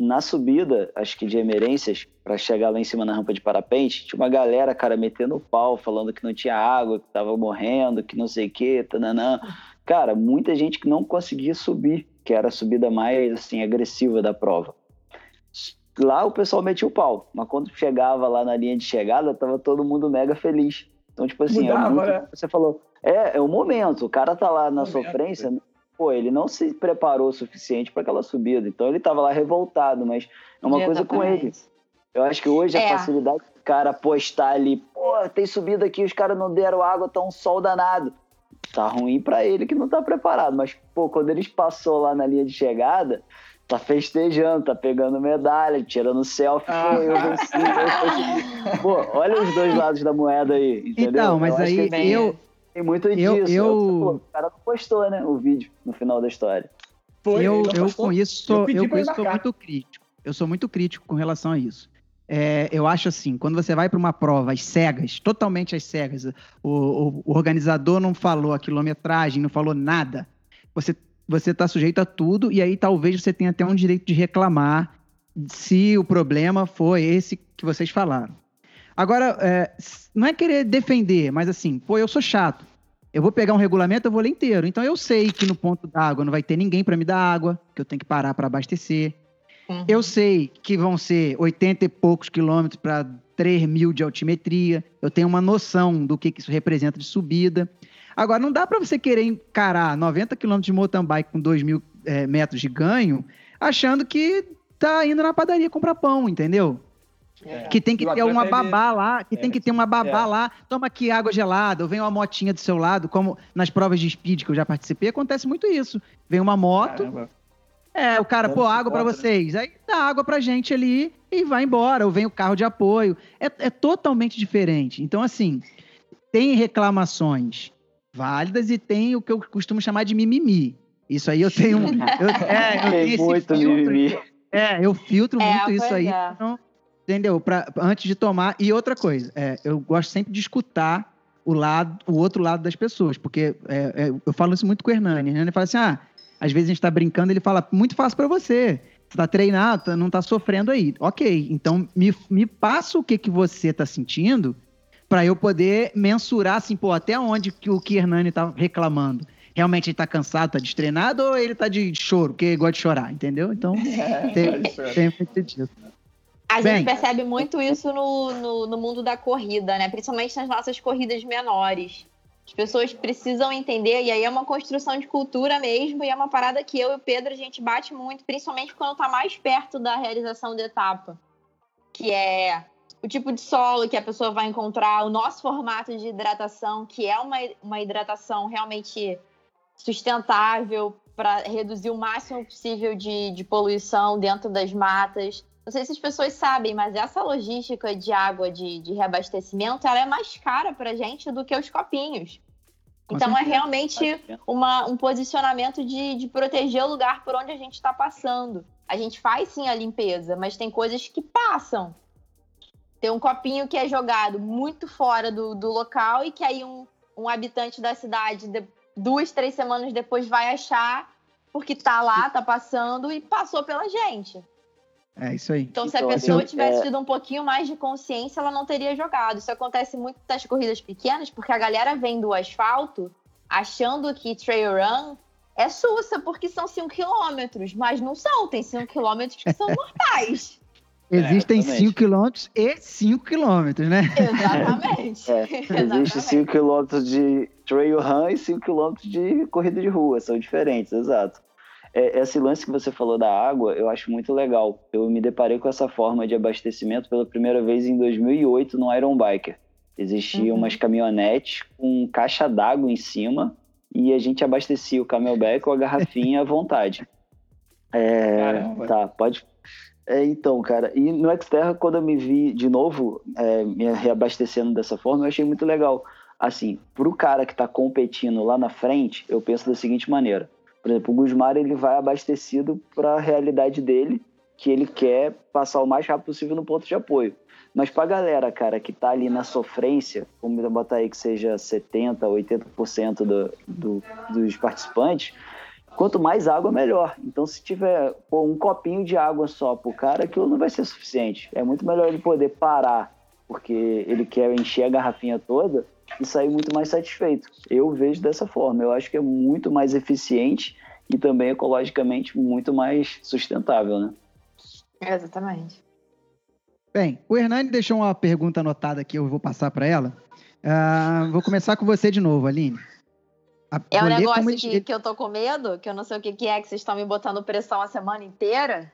Na subida, acho que de emerências, para chegar lá em cima na rampa de parapente, tinha uma galera, cara, metendo o pau, falando que não tinha água, que tava morrendo, que não sei o que, tananã. Cara, muita gente que não conseguia subir, que era a subida mais, assim, agressiva da prova. Lá o pessoal metia o pau, mas quando chegava lá na linha de chegada, tava todo mundo mega feliz. Então, tipo assim, é Mudava, muito- né? você falou, é, é o momento, o cara tá lá na Momento. sofrência, pô, ele não se preparou o suficiente para aquela subida, então ele tava lá revoltado, mas é uma coisa com ele. Eu acho que hoje É. a facilidade do cara postar ali, pô, tem subida aqui, os caras não deram água, tá um sol danado. Tá ruim pra ele que não tá preparado, mas, pô, quando eles passou lá na linha de chegada, tá festejando, tá pegando medalha, tirando selfie, Ah. pô, eu venci, eu. Pô, olha os dois lados da moeda aí, entendeu? Então, mas Eu acho aí que eu. Tem muito eu- disso. eu- falou, O cara não postou, né, o vídeo no final da história. Foi, eu, eu com isso sou, eu, eu com isso sou muito crítico. Eu sou muito crítico com relação a isso. É, eu acho assim, quando você vai para uma prova às cegas, totalmente às cegas, o, o, o, organizador não falou a quilometragem, não falou nada, você você está sujeito a tudo e aí talvez você tenha até um direito de reclamar se o problema foi esse que vocês falaram. Agora, é, não é querer defender, mas assim, pô, eu sou chato. Eu vou pegar um regulamento, eu vou ler inteiro. Então eu sei que no ponto da água não vai ter ninguém para me dar água, que eu tenho que parar para abastecer. Uhum. Eu sei que vão ser 80 e poucos quilômetros para 3 mil de altimetria. Eu tenho uma noção do que, que isso representa de subida. Agora, não dá para você querer encarar 90 quilômetros de mountain bike com 2 mil é, metros de ganho, achando que tá indo na padaria comprar pão, entendeu? É. Que tem que ter uma babá lá, que é. tem que ter uma babá é. lá, toma aqui água gelada, ou vem uma motinha do seu lado, como nas provas de speed que eu já participei, acontece muito isso. Vem uma moto, Caramba. é, o cara, pô, água para né? vocês, aí dá água pra gente ali e vai embora, ou vem o carro de apoio. É, é totalmente diferente. Então, assim, tem reclamações válidas e tem o que eu costumo chamar de mimimi. Isso aí eu tenho. Eu, é, eu tenho muito mimimi. É, eu filtro é, muito isso aí. É. Então, entendeu? Pra, antes de tomar. E outra coisa, é, eu gosto sempre de escutar o lado, o outro lado das pessoas, porque é, é, eu falo isso muito com o Hernani. Ele fala assim: ah, às vezes a gente tá brincando, ele fala, muito fácil para você. Você tá treinado, tá, não tá sofrendo aí. Ok, então me, me passa o que, que você tá sentindo para eu poder mensurar, assim, pô, até onde que o que Hernani tá reclamando. Realmente ele tá cansado, tá destreinado, ou ele tá de choro, porque gosta de chorar, entendeu? Então, é, tem, tem muito disso. A Bem, gente percebe muito isso no, no, no, mundo da corrida, né? Principalmente nas nossas corridas menores. As pessoas precisam entender, e aí é uma construção de cultura mesmo, e é uma parada que eu e o Pedro a gente bate muito, principalmente quando tá mais perto da realização da etapa. Que é o tipo de solo que a pessoa vai encontrar, o nosso formato de hidratação, que é uma, uma hidratação realmente sustentável para reduzir o máximo possível de, de poluição dentro das matas. Não sei se as pessoas sabem, mas essa logística de água de, de reabastecimento ela é mais cara para a gente do que os copinhos. Então é é realmente uma, um posicionamento de, de proteger o lugar por onde a gente está passando. A gente faz sim a limpeza, mas tem coisas que passam. Tem um copinho que é jogado muito fora do, do local e que aí um, um habitante da cidade, de, duas, três semanas depois, vai achar porque tá lá, tá passando e passou pela gente. É isso aí. Então, se a então, pessoa tivesse é... tido um pouquinho mais de consciência, ela não teria jogado. Isso acontece muito nas corridas pequenas, porque a galera vem do asfalto achando que trail run é sussa, porque são 5 quilômetros, mas não são. Tem 5 quilômetros que são mortais. Existem 5 km e 5 km, né? Exatamente. É, Existe 5 km de trail run e 5 km de corrida de rua, são diferentes, exato. É, esse lance que você falou da água, eu acho muito legal. Eu me deparei com essa forma de abastecimento pela primeira vez em 2008 no Iron Biker. Existiam uhum. umas caminhonetes com caixa d'água em cima e a gente abastecia o camelback ou a garrafinha à vontade. É, Caramba. tá, pode. É, então, cara, e no Xterra, quando eu me vi de novo é, me reabastecendo dessa forma, eu achei muito legal. Assim, pro cara que tá competindo lá na frente, eu penso da seguinte maneira por exemplo, o Gusmar ele vai abastecido para a realidade dele, que ele quer passar o mais rápido possível no ponto de apoio. Mas para a galera, cara, que tá ali na sofrência, vamos botar aí que seja 70%, 80% do, do, dos participantes, quanto mais água, melhor. Então, se tiver pô, um copinho de água só pro cara, aquilo não vai ser suficiente. É muito melhor ele poder parar, porque ele quer encher a garrafinha toda, e sair muito mais satisfeito. Eu vejo dessa forma. Eu acho que é muito mais eficiente e também ecologicamente muito mais sustentável, né? Exatamente. Bem, o Hernani deixou uma pergunta anotada aqui, eu vou passar para ela. Uh, vou começar com você de novo, Aline. A é um negócio que, que eu tô com medo, que eu não sei o que, que é, que vocês estão me botando pressão a semana inteira.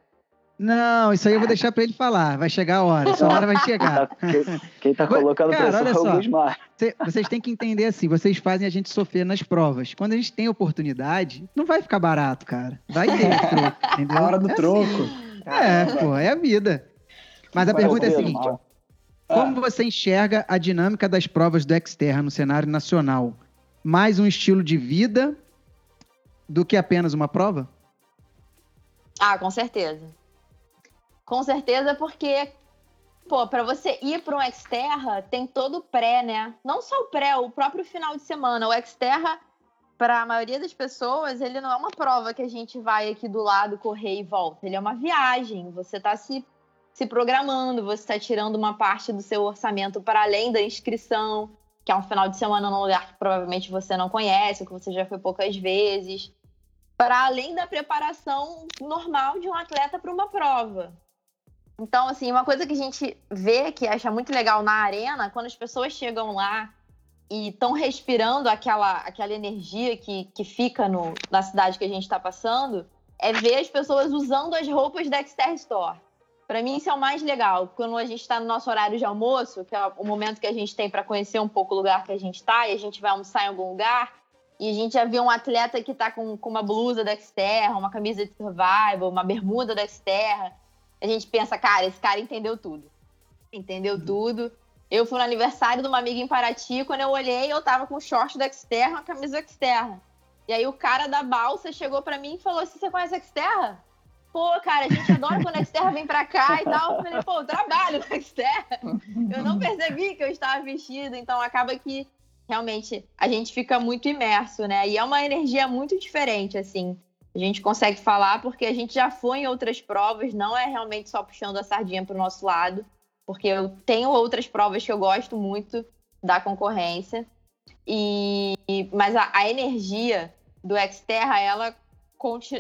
Não, isso aí eu vou deixar para ele falar. Vai chegar a hora, essa hora vai chegar. Quem está colocando Cara, pressão é o Gusmar. Vocês têm que entender assim, vocês fazem a gente sofrer nas provas. Quando a gente tem oportunidade, não vai ficar barato, cara. Vai ter troco, entendeu? A hora do é troco. Assim. É, pô, é a vida. Mas a vai pergunta é a seguinte: como você enxerga a dinâmica das provas do Xterra no cenário nacional? Mais um estilo de vida do que apenas uma prova? Ah, com certeza. Com certeza, porque, pô, para você ir para um Xterra, tem todo o pré, né? Não só o pré, o próprio final de semana. O Xterra, para a maioria das pessoas, ele não é uma prova que a gente vai aqui do lado correr e volta. Ele é uma viagem. Você está se, se programando, você está tirando uma parte do seu orçamento para além da inscrição, que é um final de semana num lugar que provavelmente você não conhece, que você já foi poucas vezes para além da preparação normal de um atleta para uma prova. Então, assim, uma coisa que a gente vê que acha muito legal na arena, quando as pessoas chegam lá e estão respirando aquela, aquela energia que, que fica no, na cidade que a gente está passando, é ver as pessoas usando as roupas da Xterra Store. Para mim, isso é o mais legal. Quando a gente está no nosso horário de almoço, que é o momento que a gente tem para conhecer um pouco o lugar que a gente está, e a gente vai almoçar em algum lugar, e a gente já viu um atleta que está com, com uma blusa da Xterra, uma camisa de survival, uma bermuda da Xterra a gente pensa, cara, esse cara entendeu tudo. Entendeu tudo. Eu fui no aniversário de uma amiga em Paraty, quando eu olhei, eu tava com short da Xterra, uma camisa Xterra. E aí o cara da balsa chegou para mim e falou assim, você conhece a Xterra? Pô, cara, a gente adora quando a Xterra vem pra cá e tal. Eu falei, pô, eu trabalho na Xterra. Eu não percebi que eu estava vestido, então acaba que realmente a gente fica muito imerso, né? E é uma energia muito diferente, assim a gente consegue falar porque a gente já foi em outras provas, não é realmente só puxando a sardinha para o nosso lado, porque eu tenho outras provas que eu gosto muito da concorrência. E mas a, a energia do Xterra, ela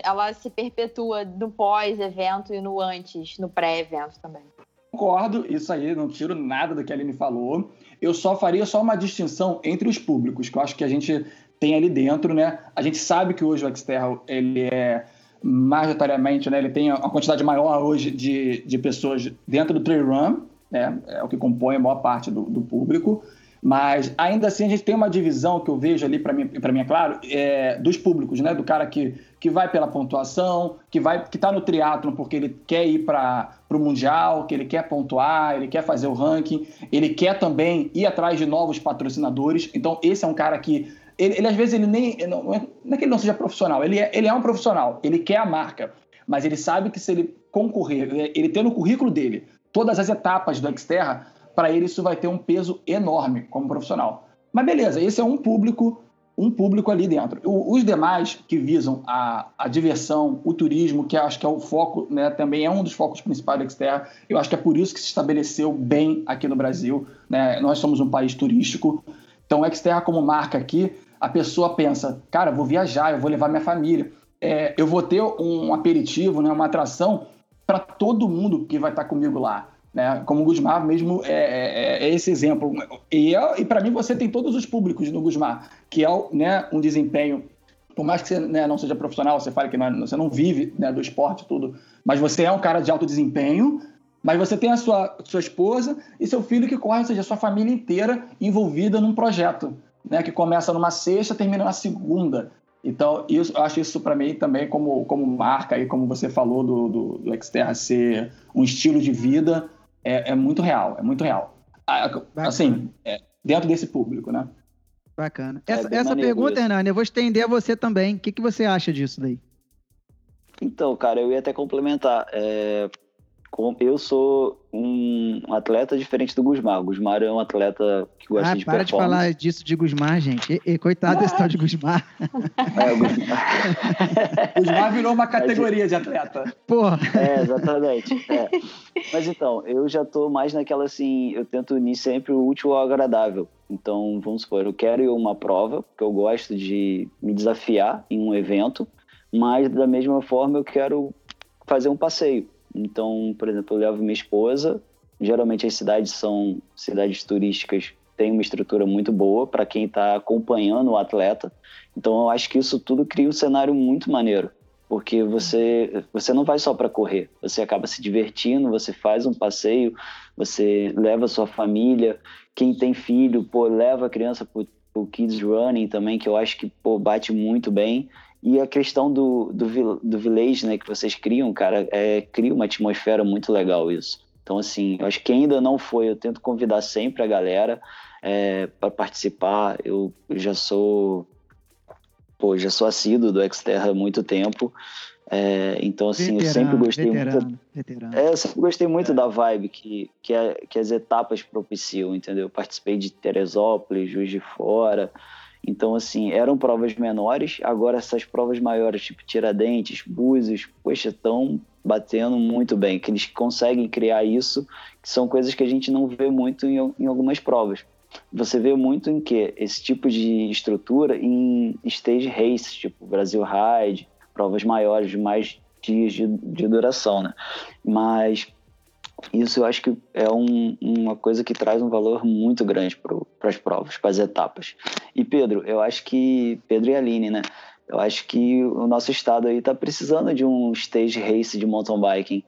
ela se perpetua no pós-evento e no antes, no pré-evento também. Concordo, isso aí, não tiro nada do que a Aline falou. Eu só faria só uma distinção entre os públicos, que eu acho que a gente tem ali dentro, né? A gente sabe que hoje o Xterra, ele é majoritariamente, né? Ele tem uma quantidade maior hoje de, de pessoas dentro do trail run, né? É o que compõe a maior parte do, do público. Mas ainda assim a gente tem uma divisão que eu vejo ali para mim, para mim é claro, é, dos públicos, né? Do cara que, que vai pela pontuação, que vai que está no triatlo porque ele quer ir para o mundial, que ele quer pontuar, ele quer fazer o ranking, ele quer também ir atrás de novos patrocinadores. Então esse é um cara que ele, ele, às vezes ele nem. Não, não é que ele não seja profissional, ele é, ele é um profissional, ele quer a marca, mas ele sabe que se ele concorrer, ele ter no currículo dele todas as etapas do Xterra, para ele isso vai ter um peso enorme como profissional. Mas beleza, esse é um público, um público ali dentro. Os demais que visam a, a diversão, o turismo, que acho que é o foco, né, também é um dos focos principais do Xterra, eu acho que é por isso que se estabeleceu bem aqui no Brasil. Né? Nós somos um país turístico, então o Xterra como marca aqui a pessoa pensa, cara, vou viajar, eu vou levar minha família, é, eu vou ter um aperitivo, né, uma atração para todo mundo que vai estar comigo lá. Né? Como o Gusmar mesmo é, é, é esse exemplo. E, é, e para mim você tem todos os públicos no Gusmar, que é né, um desempenho, por mais que você né, não seja profissional, você fale que não, é, você não vive né, do esporte tudo, mas você é um cara de alto desempenho, mas você tem a sua, sua esposa e seu filho que corre, ou seja, a sua família inteira envolvida num projeto né, que começa numa sexta, termina na segunda. Então, isso, eu acho isso para mim também como, como marca e como você falou do, do, do Xterra ser um estilo de vida, é, é muito real, é muito real. Assim, é, dentro desse público, né? Bacana. É essa, essa pergunta, Hernani, eu vou estender a você também. O que, que você acha disso daí? Então, cara, eu ia até complementar. É, eu sou um atleta diferente do Gusmar. O Gusmar é um atleta que gosta ah, de para de falar disso de Gusmar, gente. E, e, coitado desse tal de Gusmar. É, o Gusmar. Gusmar virou uma categoria de atleta. Porra. É, exatamente. É. Mas então, eu já tô mais naquela assim, eu tento unir sempre o útil ao agradável. Então, vamos supor, eu quero ir uma prova, porque eu gosto de me desafiar em um evento, mas da mesma forma eu quero fazer um passeio. Então, por exemplo, eu levo minha esposa. Geralmente as cidades são cidades turísticas, tem uma estrutura muito boa para quem está acompanhando o atleta. Então, eu acho que isso tudo cria um cenário muito maneiro, porque você você não vai só para correr, você acaba se divertindo, você faz um passeio, você leva sua família. Quem tem filho, pô, leva a criança para o kids running também, que eu acho que pô, bate muito bem. E a questão do, do, do village, né, que vocês criam, cara, é, cria uma atmosfera muito legal isso. Então, assim, eu acho que ainda não foi, eu tento convidar sempre a galera é, para participar. Eu, eu, já sou, pô, já sou assíduo do Xterra há muito tempo. É, então, assim, veterano, eu sempre gostei veterano, muito. Veterano. É, eu sempre gostei muito da vibe que, que, é, que as etapas propiciam, entendeu? participei de Teresópolis, Juiz de Fora. Então, assim, eram provas menores, agora essas provas maiores, tipo Tiradentes, Búzios, poxa, estão batendo muito bem, que eles conseguem criar isso, que são coisas que a gente não vê muito em, em algumas provas. Você vê muito em que esse tipo de estrutura em stage races, tipo Brasil Ride, provas maiores de mais dias de, de duração, né? Mas isso eu acho que é um, uma coisa que traz um valor muito grande para as provas, para as etapas. E Pedro, eu acho que Pedro e Aline, né? Eu acho que o nosso estado aí está precisando de um stage race de mountain biking.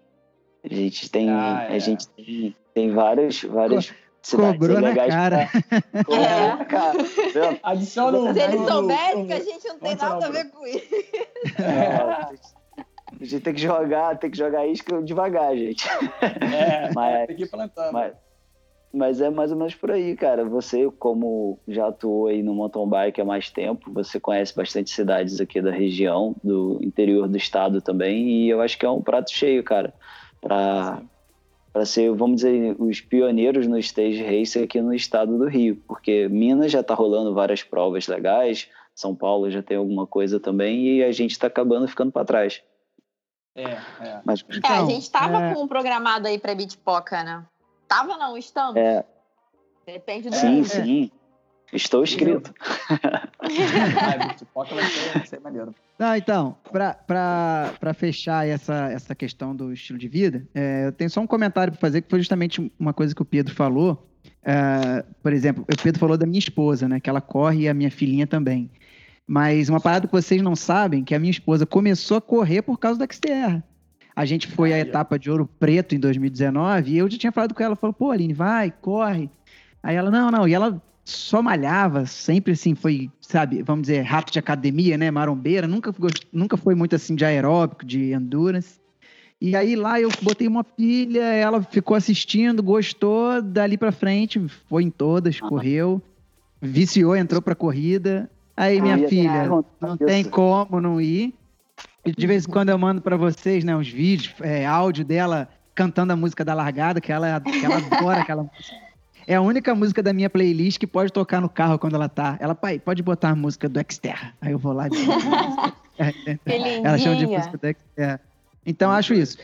A gente tem, ah, é. a gente tem, tem várias, várias Cobrou na cara. Pra... Cobrou na cara. Adiciona Se eles soubessem que a gente não tem nada a ver com isso. É, a gente tem que jogar, tem que jogar isca devagar, gente. É, mas, tem que ir plantando. Mas, mas é mais ou menos por aí, cara. Você, como já atuou aí no mountain bike há mais tempo, você conhece bastante cidades aqui da região, do interior do estado também, e eu acho que é um prato cheio, cara, para para ser, vamos dizer, os pioneiros no stage race aqui no estado do Rio, porque Minas já está rolando várias provas legais, São Paulo já tem alguma coisa também e a gente está acabando ficando para trás. É, é. Mas, então, é, a gente estava é... com um programado aí para Bitpoca, né? Tava não, estamos. É. Depende do Sim, sim. Estou inscrito. Não, então, para fechar essa, essa questão do estilo de vida, é, eu tenho só um comentário para fazer, que foi justamente uma coisa que o Pedro falou. É, por exemplo, o Pedro falou da minha esposa, né? Que ela corre e a minha filhinha também. Mas uma parada que vocês não sabem, que a minha esposa começou a correr por causa da XTR. A gente foi à etapa de Ouro Preto em 2019 e eu já tinha falado com ela, falou, pô, Aline, vai, corre. Aí ela, não, não, e ela só malhava, sempre assim, foi, sabe, vamos dizer, rato de academia, né, marombeira, nunca, nunca foi muito assim de aeróbico, de endurance. E aí lá eu botei uma pilha, ela ficou assistindo, gostou, dali pra frente, foi em todas, correu, viciou, entrou pra corrida. Aí, minha filha, não tem como não ir. E de vez em quando eu mando para vocês, né, uns vídeos, é, áudio dela cantando a música da largada, que ela, que ela adora aquela música. É a única música da minha playlist que pode tocar no carro quando ela tá. Ela, pai, pode botar a música do Xterra. Aí eu vou lá e Ela chama de música do Xterra. Então, acho isso.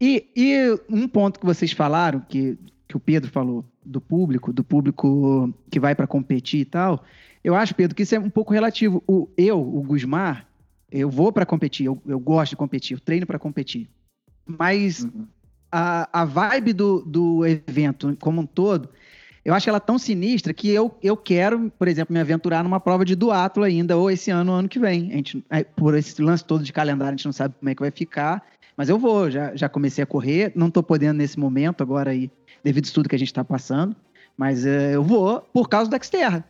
E, e um ponto que vocês falaram, que, que o Pedro falou, do público, do público que vai para competir e tal, eu acho, Pedro, que isso é um pouco relativo. O, eu, o Gusmar, eu vou para competir, eu, eu gosto de competir, eu treino para competir. Mas uhum. a, a vibe do, do evento como um todo, eu acho ela tão sinistra que eu, eu quero, por exemplo, me aventurar numa prova de duatlo ainda, ou esse ano ou ano que vem. A gente, é, por esse lance todo de calendário, a gente não sabe como é que vai ficar. Mas eu vou, já, já comecei a correr, não estou podendo nesse momento agora aí, devido ao tudo que a gente está passando. Mas é, eu vou por causa da Xterra.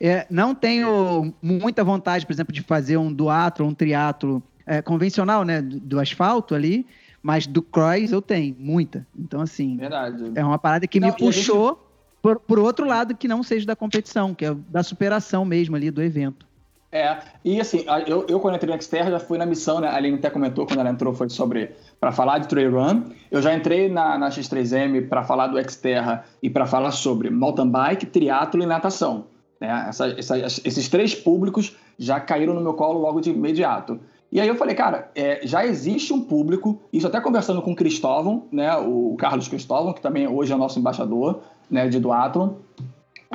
É, não tenho muita vontade, por exemplo, de fazer um duatlo, um triatlo é, convencional, né, do, do, asfalto ali, mas do cross eu tenho, muita. Então, assim, Verdade. é uma parada que não, me puxou gente... por, por outro lado que não seja da competição, que é da superação mesmo ali do evento. É, e assim, eu, eu quando entrei na Xterra já fui na missão, né? A Aline até comentou quando ela entrou, foi sobre para falar de trail run. Eu já entrei na, na X3M para falar do Xterra e para falar sobre mountain bike, triatlo e natação. Né? Essa, essa, esses três públicos já caíram no meu colo logo de imediato. E aí eu falei, cara, é, já existe um público, isso até conversando com o Cristóvão, né, o Carlos Cristóvão, que também hoje é nosso embaixador né, de Duathlon,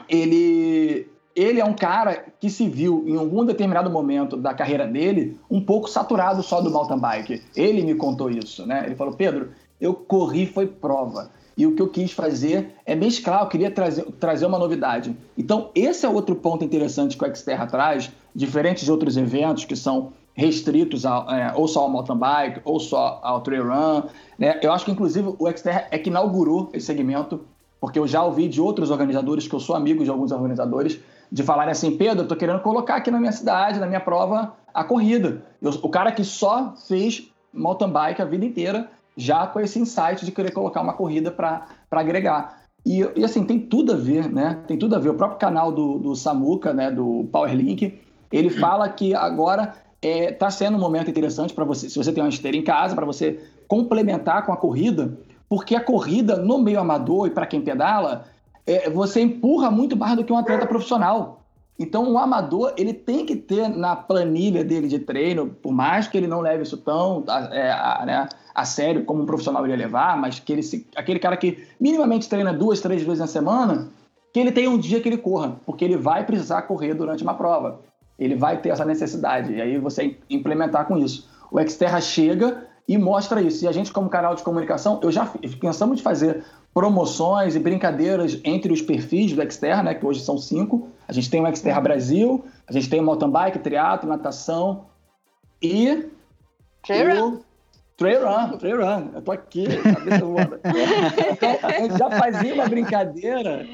ele, ele é um cara que se viu em algum determinado momento da carreira dele um pouco saturado só do mountain bike. Ele me contou isso, né? Ele falou, Pedro, eu corri foi prova. E o que eu quis fazer é mesclar, eu queria trazer, trazer uma novidade. Então, esse é outro ponto interessante que o Xterra traz, diferente de outros eventos que são restritos a, é, ou só ao mountain bike, ou só ao trail run. Né? Eu acho que, inclusive, o Xterra é que inaugurou esse segmento, porque eu já ouvi de outros organizadores, que eu sou amigo de alguns organizadores, de falarem assim, Pedro, eu tô querendo colocar aqui na minha cidade, na minha prova, a corrida. Eu, o cara que só fez mountain bike a vida inteira já com esse insight de querer colocar uma corrida para agregar. E, e, assim, tem tudo a ver, né? Tem tudo a ver. O próprio canal do, do Samuca, né, do Powerlink, ele fala que agora é, tá sendo um momento interessante para você, se você tem uma esteira em casa, para você complementar com a corrida, porque a corrida no meio amador e para quem pedala, é, você empurra muito mais do que um atleta profissional. Então, o amador ele tem que ter na planilha dele de treino, por mais que ele não leve isso tão é, a, né, a sério como um profissional iria levar, mas que ele se, aquele cara que minimamente treina duas, três vezes na semana, que ele tenha um dia que ele corra, porque ele vai precisar correr durante uma prova. Ele vai ter essa necessidade, e aí você implementar com isso. O Xterra chega e mostra isso. E a gente, como canal de comunicação, eu já pensamos de fazer promoções e brincadeiras entre os perfis do Xterra, né, que hoje são cinco. A gente tem o Xterra Brasil, a gente tem o mountain bike, triatlo, natação e Trail Run. Trail Run, Trail Run. Eu tô aqui, cabeça voando. então, a gente já fazia uma brincadeira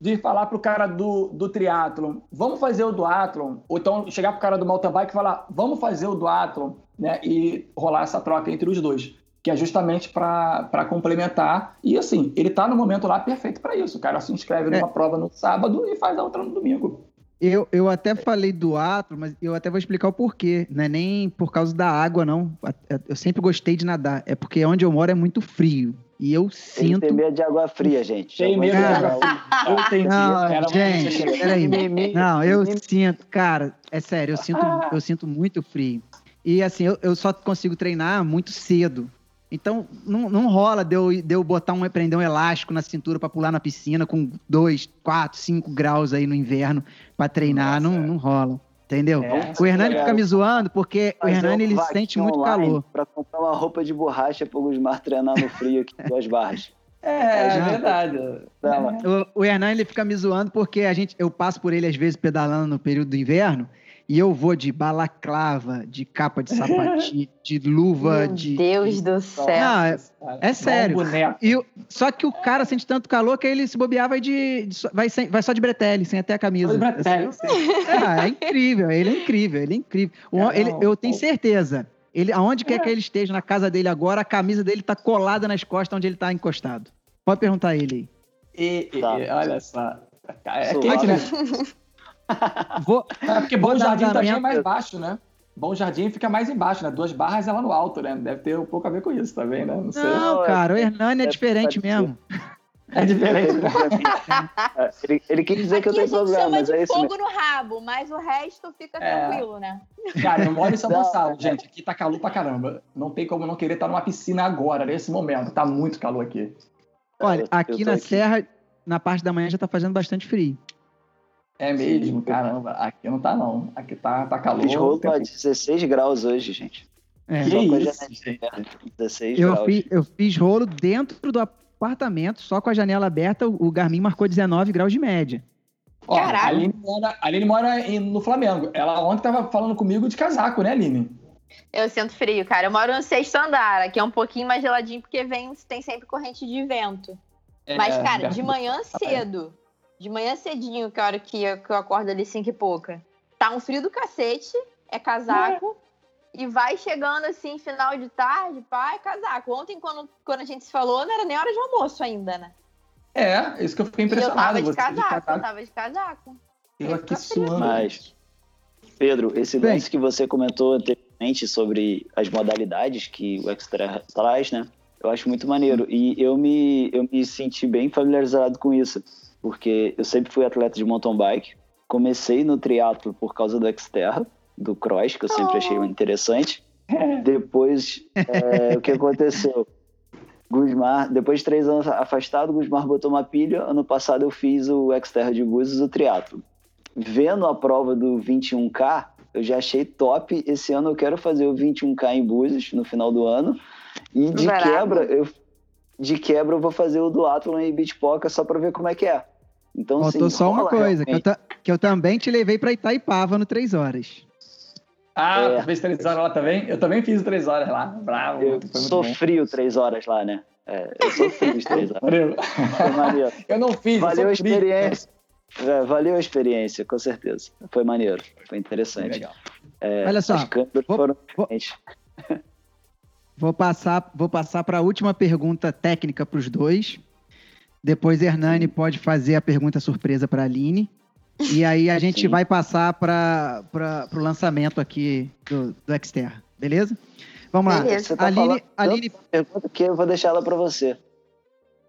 de falar pro cara do, do triatlon, vamos fazer o duatlon, ou então chegar pro cara do mountain bike e falar, vamos fazer o duatlon, né, e rolar essa troca entre os dois, que é justamente para complementar. E assim, ele tá no momento lá perfeito para isso. O cara se inscreve numa é. prova no sábado e faz a outra no domingo. Eu, eu até falei do atlo, mas eu até vou explicar o porquê. Não é nem por causa da água, não. Eu sempre gostei de nadar. É porque onde eu moro é muito frio. E eu sinto. Tem medo de água fria, gente. Tem medo de água fria. Eu entendi. Não, gente, peraí. Não, eu sinto, cara, é sério, eu sinto, eu sinto muito frio. E assim, eu, eu só consigo treinar muito cedo. Então, não, não rola de eu, de eu botar um, prender um elástico na cintura para pular na piscina com 2, 4, 5 graus aí no inverno para treinar. Nossa, não, é. não rola. Entendeu? É, o Hernani fica me zoando porque o Hernani ele sente muito calor. Para comprar uma roupa de borracha para o Gusmar treinar no frio aqui duas barras. É, é, é verdade. O, o Hernani ele fica me zoando porque a gente, eu passo por ele às vezes pedalando no período do inverno e eu vou de balaclava, de capa de sapatinho, de luva, Meu de. Deus do céu. Não, é, é sério. E, só que o cara sente tanto calor que ele se bobear vai de. de vai, sem, vai só de bretelle, sem até a camisa. Bretelle, é, é, incrível, ele é incrível, ele é incrível. É, ele, eu tenho certeza. Ele, aonde quer que ele esteja, na casa dele agora, a camisa dele tá colada nas costas onde ele tá encostado. Pode perguntar a ele aí. E, e, tá. olha só. É quente, né? Vou, é porque Bom Jardim também minha... é mais baixo, né? Bom Jardim fica mais embaixo, né? Duas barras ela no alto, né? Deve ter um pouco a ver com isso também, né? Não sei. Não, cara, o Hernani é, é diferente é, mesmo. É diferente. Né? ele, ele quis dizer Aqui que eu tenho problema, mas é isso fogo no rabo, mas o resto fica é... tranquilo, né? Cara, eu moro em São Gonçalo, gente. Aqui tá calor pra caramba. Não tem como não querer estar numa piscina agora, nesse momento. Tá muito calor aqui. Olha, aqui na aqui. Serra, na parte da manhã já tá fazendo bastante frio. É mesmo, caramba. Aqui não tá, não. Aqui tá, tá calor. Fiz rolo a 16 graus hoje, gente. É. Que isso, gente. 16 eu graus. Fiz, eu fiz rolo dentro do apartamento, só com a janela aberta, o Garmin marcou 19 graus de média. Ó, Caralho. A Aline mora, a Aline mora em, no Flamengo. Ela ontem tava falando comigo de casaco, né, Aline? Eu sinto frio, cara. Eu moro no sexto andar, aqui é um pouquinho mais geladinho porque vem, tem sempre corrente de vento. É, Mas, cara, de manhã cedo, de manhã cedinho, que é a hora que eu, que eu acordo ali cinco e pouca. Tá um frio do cacete, é casaco. É. E vai chegando assim, final de tarde, pá, é casaco. Ontem, quando, quando a gente se falou, não era nem hora de almoço ainda, né? É, isso que eu fiquei impressionado. E eu tava de casaco, de casaco, eu tava de casaco. Eu aqui suando. Mas, Pedro, esse Bem, lance que você comentou anteriormente sobre as modalidades que o Extra traz, né? Eu acho muito maneiro. E eu me, eu me senti bem familiarizado com isso porque eu sempre fui atleta de mountain bike. Comecei no triatlo por causa do Xterra, do cross, que eu sempre achei oh. interessante. Depois, é, o que aconteceu? Gusmar, depois de três anos afastado, Gusmar botou uma pilha. Ano passado eu fiz o Xterra de Búzios o triatlo. Vendo a prova do 21K, eu já achei top. Esse ano eu quero fazer o 21K em Búzios no final do ano. E de Barato. quebra, eu, de quebra eu vou fazer o do Athlon e Beachpoca só para ver como é que é. Então, Faltou sim, só uma coisa, que eu, que eu, também te levei para Itaipava no 3 horas. Ah, é. tu fez 3 horas lá também? Eu também fiz 3 horas lá. Bravo. Eu sofri o 3 horas lá, né? É, eu sofri os 3 horas. Foi maneiro. Eu não fiz, Valeu a experiência. É, valeu a experiência, com certeza. Foi maneiro, foi interessante. Legal. É, Olha só, vou, foram vou, vou passar, vou passar para a última pergunta técnica para os dois. Depois Hernani pode fazer a pergunta surpresa para a Aline. E aí a gente Sim. vai passar para o lançamento aqui do, do Xterra, beleza? Vamos lá. Beleza. Tá Aline, Aline... Pergunta que eu vou deixar ela para você.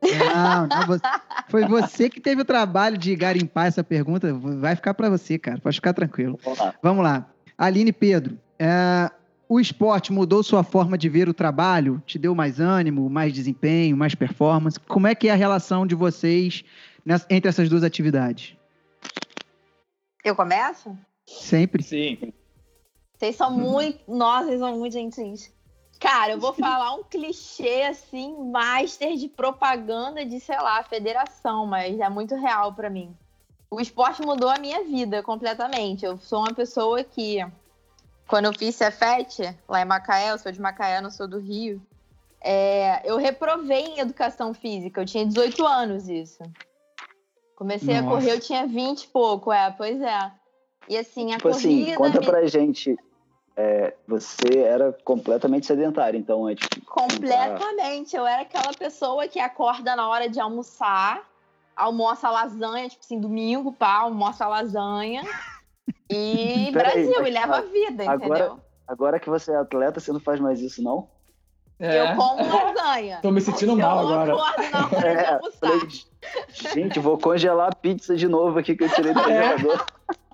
Não, não, foi você que teve o trabalho de garimpar essa pergunta. Vai ficar para você, cara. Pode ficar tranquilo. Vamos lá. Vamos lá. Aline Pedro, é, o esporte mudou sua forma de ver o trabalho? Te deu mais ânimo, mais desempenho, mais performance? Como é que é a relação de vocês nessa, entre essas duas atividades? Eu começo? Sempre. Sim. Vocês são muito. Nossa, vocês são muito gentis. Cara, eu vou falar um clichê assim, master de propaganda de, sei lá, federação, mas é muito real para mim. O esporte mudou a minha vida completamente. Eu sou uma pessoa que, quando eu fiz Cefete, lá em Macaé, eu sou de Macaé, não sou do Rio, é, eu reprovei em educação física. Eu tinha 18 anos isso. Comecei Nossa. a correr, eu tinha 20 e pouco, é, pois é. E assim, a tipo assim, corrida. Assim, conta me... pra gente é, você era completamente sedentário, então é tipo. Completamente. Eu era aquela pessoa que acorda na hora de almoçar, almoça lasanha, tipo assim, domingo, pá, almoça lasanha. E Brasil, aí, e leva a vida, agora, entendeu? Agora que você é atleta, você não faz mais isso, não? É. Eu como lasanha. Tô me sentindo mal eu agora. Acordo é, almoçar. Gente, vou congelar a pizza de novo aqui que eu tirei do é. congelador.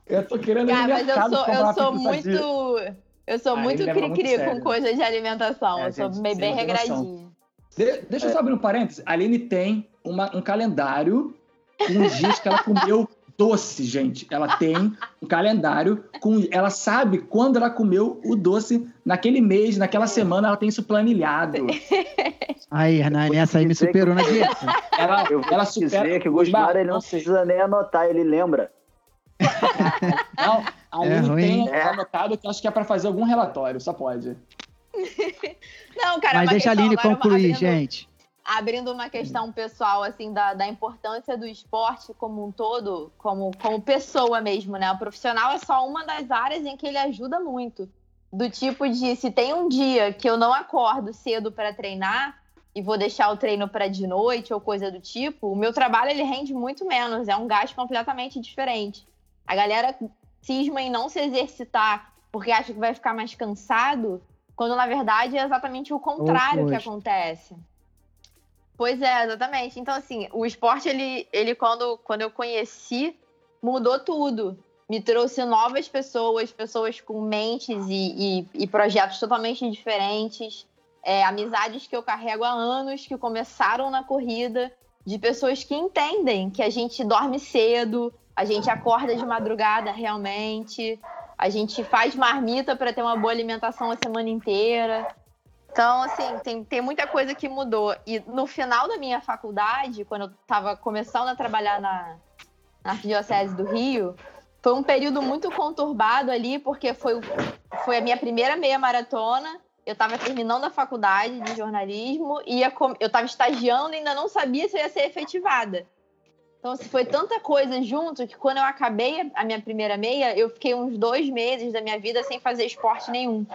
Eu tô querendo Cara, mas eu sou, eu sou muito. Eu sou ah, muito cri-cri com coisas de alimentação. É, eu sou bem, bem regradinha. De, deixa eu só abrir um parênteses. A Aline tem uma, um calendário com os dias que ela comeu doce, gente. Ela tem um calendário com. Ela sabe quando ela comeu o doce naquele mês, naquela semana, ela tem isso planilhado. Aí, Hernani, essa aí me superou na dieta. Ela, eu ela supera. Dizer que o Gusmar, ele não precisa nem anotar, ele lembra. Não, a é tem é. anotado que acho que é para fazer algum relatório, só pode. Não, cara, Mas deixa a Aline concluir, abrindo, gente. Abrindo uma questão pessoal, assim, da, da importância do esporte como um todo, como, como pessoa mesmo, né? O profissional é só uma das áreas em que ele ajuda muito. Do tipo de, se tem um dia que eu não acordo cedo para treinar, e vou deixar o treino para de noite ou coisa do tipo, o meu trabalho ele rende muito menos, é um gasto completamente diferente. A galera cisma em não se exercitar porque acha que vai ficar mais cansado, quando na verdade é exatamente o contrário que acontece. Pois é, exatamente. Então, assim, o esporte, ele, ele quando, quando eu conheci, mudou tudo. Me trouxe novas pessoas, pessoas com mentes e, e, e projetos totalmente diferentes. É, amizades que eu carrego há anos, que começaram na corrida, de pessoas que entendem que a gente dorme cedo, a gente acorda de madrugada realmente, a gente faz marmita para ter uma boa alimentação a semana inteira. Então, assim, tem, tem muita coisa que mudou. E no final da minha faculdade, quando eu estava começando a trabalhar na, na Arquidiocese do Rio, foi um período muito conturbado ali, porque foi, foi a minha primeira meia maratona. Eu estava terminando a faculdade de jornalismo e eu estava estagiando e ainda não sabia se eu ia ser efetivada. Então, assim, foi tanta coisa junto que quando eu acabei a minha primeira meia, eu fiquei uns dois meses da minha vida sem fazer esporte nenhum.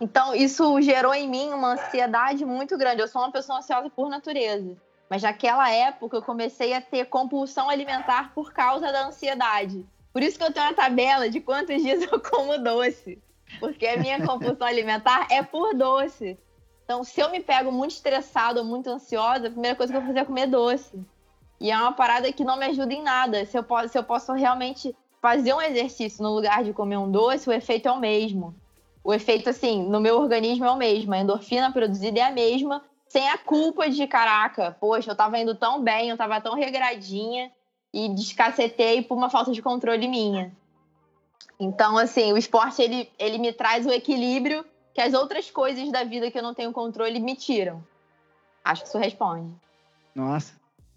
Então, isso gerou em mim uma ansiedade muito grande. Eu sou uma pessoa ansiosa por natureza. Mas naquela época eu comecei a ter compulsão alimentar por causa da ansiedade. Por isso que eu tenho uma tabela de quantos dias eu como doce. Porque a minha compulsão alimentar é por doce. Então, se eu me pego muito estressado ou muito ansiosa, a primeira coisa que eu vou fazer é comer doce. E é uma parada que não me ajuda em nada. Se eu posso, se eu posso realmente fazer um exercício no lugar de comer um doce, o efeito é o mesmo. O efeito, assim, no meu organismo é o mesmo. A endorfina produzida é a mesma, sem a culpa de, caraca, poxa, eu tava indo tão bem, eu tava tão regradinha e descacetei por uma falta de controle minha. Então, assim, o esporte, ele, ele me traz o equilíbrio que as outras coisas da vida que eu não tenho controle me tiram. Acho que isso responde. Nossa,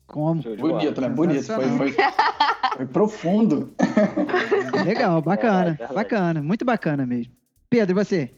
como? Bonito, né? Bonito. Foi, foi, foi profundo. Legal, bacana. É, é bacana. Muito bacana mesmo. Pedro, você?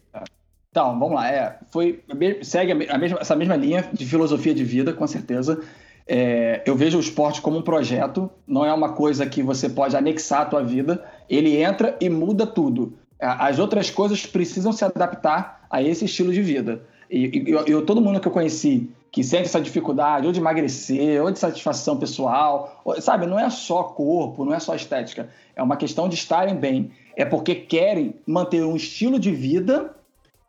Então, vamos lá. É, foi, segue a mesma, essa mesma linha de filosofia de vida, com certeza. É, eu vejo o esporte como um projeto, não é uma coisa que você pode anexar à tua vida. Ele entra e muda tudo. As outras coisas precisam se adaptar a esse estilo de vida. E, e eu, todo mundo que eu conheci que sente essa dificuldade, ou de emagrecer, ou de satisfação pessoal, ou, sabe? Não é só corpo, não é só estética. É uma questão de estarem bem. É porque querem manter um estilo de vida,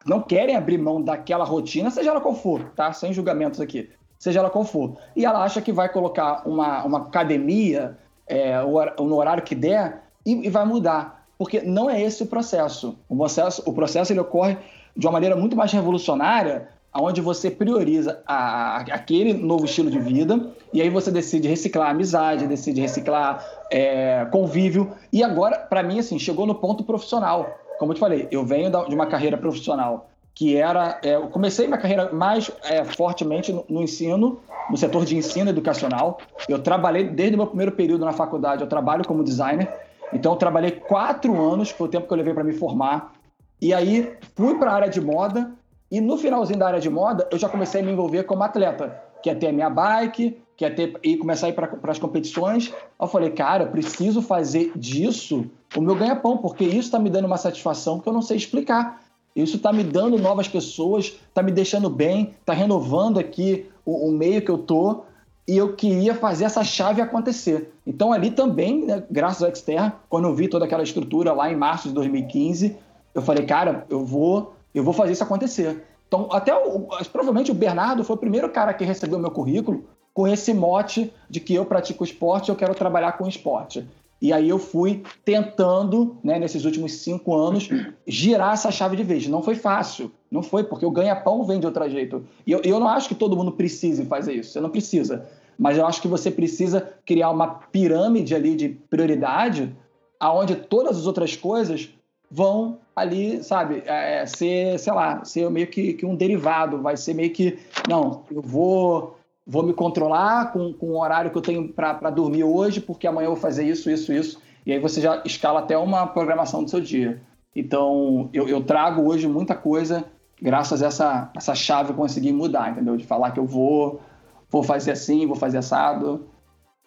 não querem abrir mão daquela rotina, seja ela qual for, tá? Sem julgamentos aqui. Seja ela qual for. E ela acha que vai colocar uma, uma academia é, no horário que der e, e vai mudar. Porque não é esse o processo. O processo, o processo ele ocorre de uma maneira muito mais revolucionária onde você prioriza a, aquele novo estilo de vida e aí você decide reciclar amizade, decide reciclar é, convívio. E agora, para mim, assim, chegou no ponto profissional. Como eu te falei, eu venho de uma carreira profissional que era. É, eu comecei minha carreira mais é, fortemente no, no, ensino, no setor de ensino educacional. Eu trabalhei desde o meu primeiro período na faculdade, eu trabalho como designer. Então, eu trabalhei quatro anos, foi o tempo que eu levei para me formar. E aí, fui para a área de moda e no finalzinho da área de moda, eu já comecei a me envolver como atleta. Quer ter a minha bike, quer ter e começar a ir para as competições. Eu falei, cara, preciso fazer disso o meu ganha-pão, porque isso está me dando uma satisfação que eu não sei explicar. Isso está me dando novas pessoas, está me deixando bem, está renovando aqui o, o, meio que eu tô. E eu queria fazer essa chave acontecer. Então, ali também, né, graças ao Xterra, quando eu vi toda aquela estrutura lá em março de 2015, eu falei, cara, eu vou eu vou fazer isso acontecer. Então, até o, provavelmente o Bernardo foi o primeiro cara que recebeu meu currículo com esse mote de que eu pratico esporte eu quero trabalhar com esporte. E aí eu fui tentando, né, nesses últimos cinco anos, girar essa chave de vez. Não foi fácil, não foi, porque o ganha-pão vem de outro jeito. E eu, eu não acho que todo mundo precise fazer isso, você não precisa. Mas eu acho que você precisa criar uma pirâmide ali de prioridade, aonde todas as outras coisas vão ali, sabe, é, é, ser, sei lá, ser meio que, que, um derivado, vai ser meio que, não, eu vou vou me controlar com, com o horário que eu tenho para dormir hoje, porque amanhã eu vou fazer isso, isso, isso, e aí você já escala até uma programação do seu dia. Então, eu, eu trago hoje muita coisa graças a essa, essa chave eu consegui mudar, entendeu? De falar que eu vou, vou fazer assim, vou fazer assado.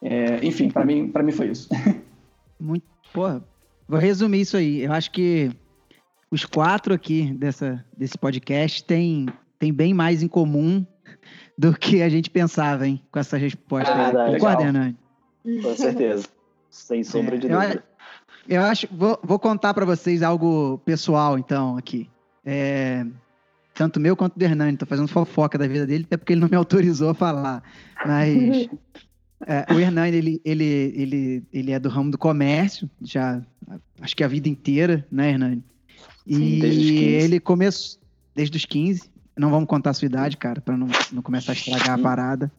É, enfim, para mim, mim foi isso. Muito, porra, Vou resumir isso aí. Eu acho que os quatro aqui dessa, desse podcast têm, têm bem mais em comum do que a gente pensava, hein? Com essa resposta. Ah, Concorda, Hernani? Com certeza. Sem sombra é, de dúvida. Eu, eu acho. Vou, vou contar para vocês algo pessoal, então, aqui. É, tanto meu quanto do Hernani. Tô fazendo fofoca da vida dele, até porque ele não me autorizou a falar. Mas É, o Hernani, ele, ele, ele, ele é do ramo do comércio, já acho que a vida inteira, né, Hernani? E Sim, ele começou desde os 15. Não vamos contar a sua idade, cara, para não, não começar a estragar a parada.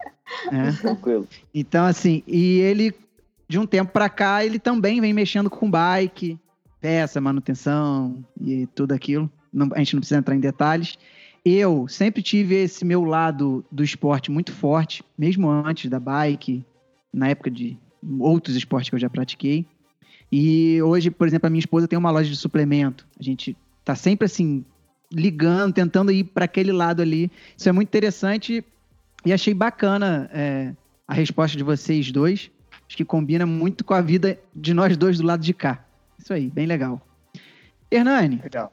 É. Tranquilo. Então, assim, e ele, de um tempo para cá, ele também vem mexendo com bike, peça, manutenção e tudo aquilo. Não, a gente não precisa entrar em detalhes. Eu sempre tive esse meu lado do esporte muito forte, mesmo antes da bike, na época de outros esportes que eu já pratiquei. E hoje, por exemplo, a minha esposa tem uma loja de suplemento. A gente tá sempre assim ligando, tentando ir para aquele lado ali. Isso é muito interessante e achei bacana é, a resposta de vocês dois. Acho que combina muito com a vida de nós dois do lado de cá. Isso aí, bem legal. Hernani, legal.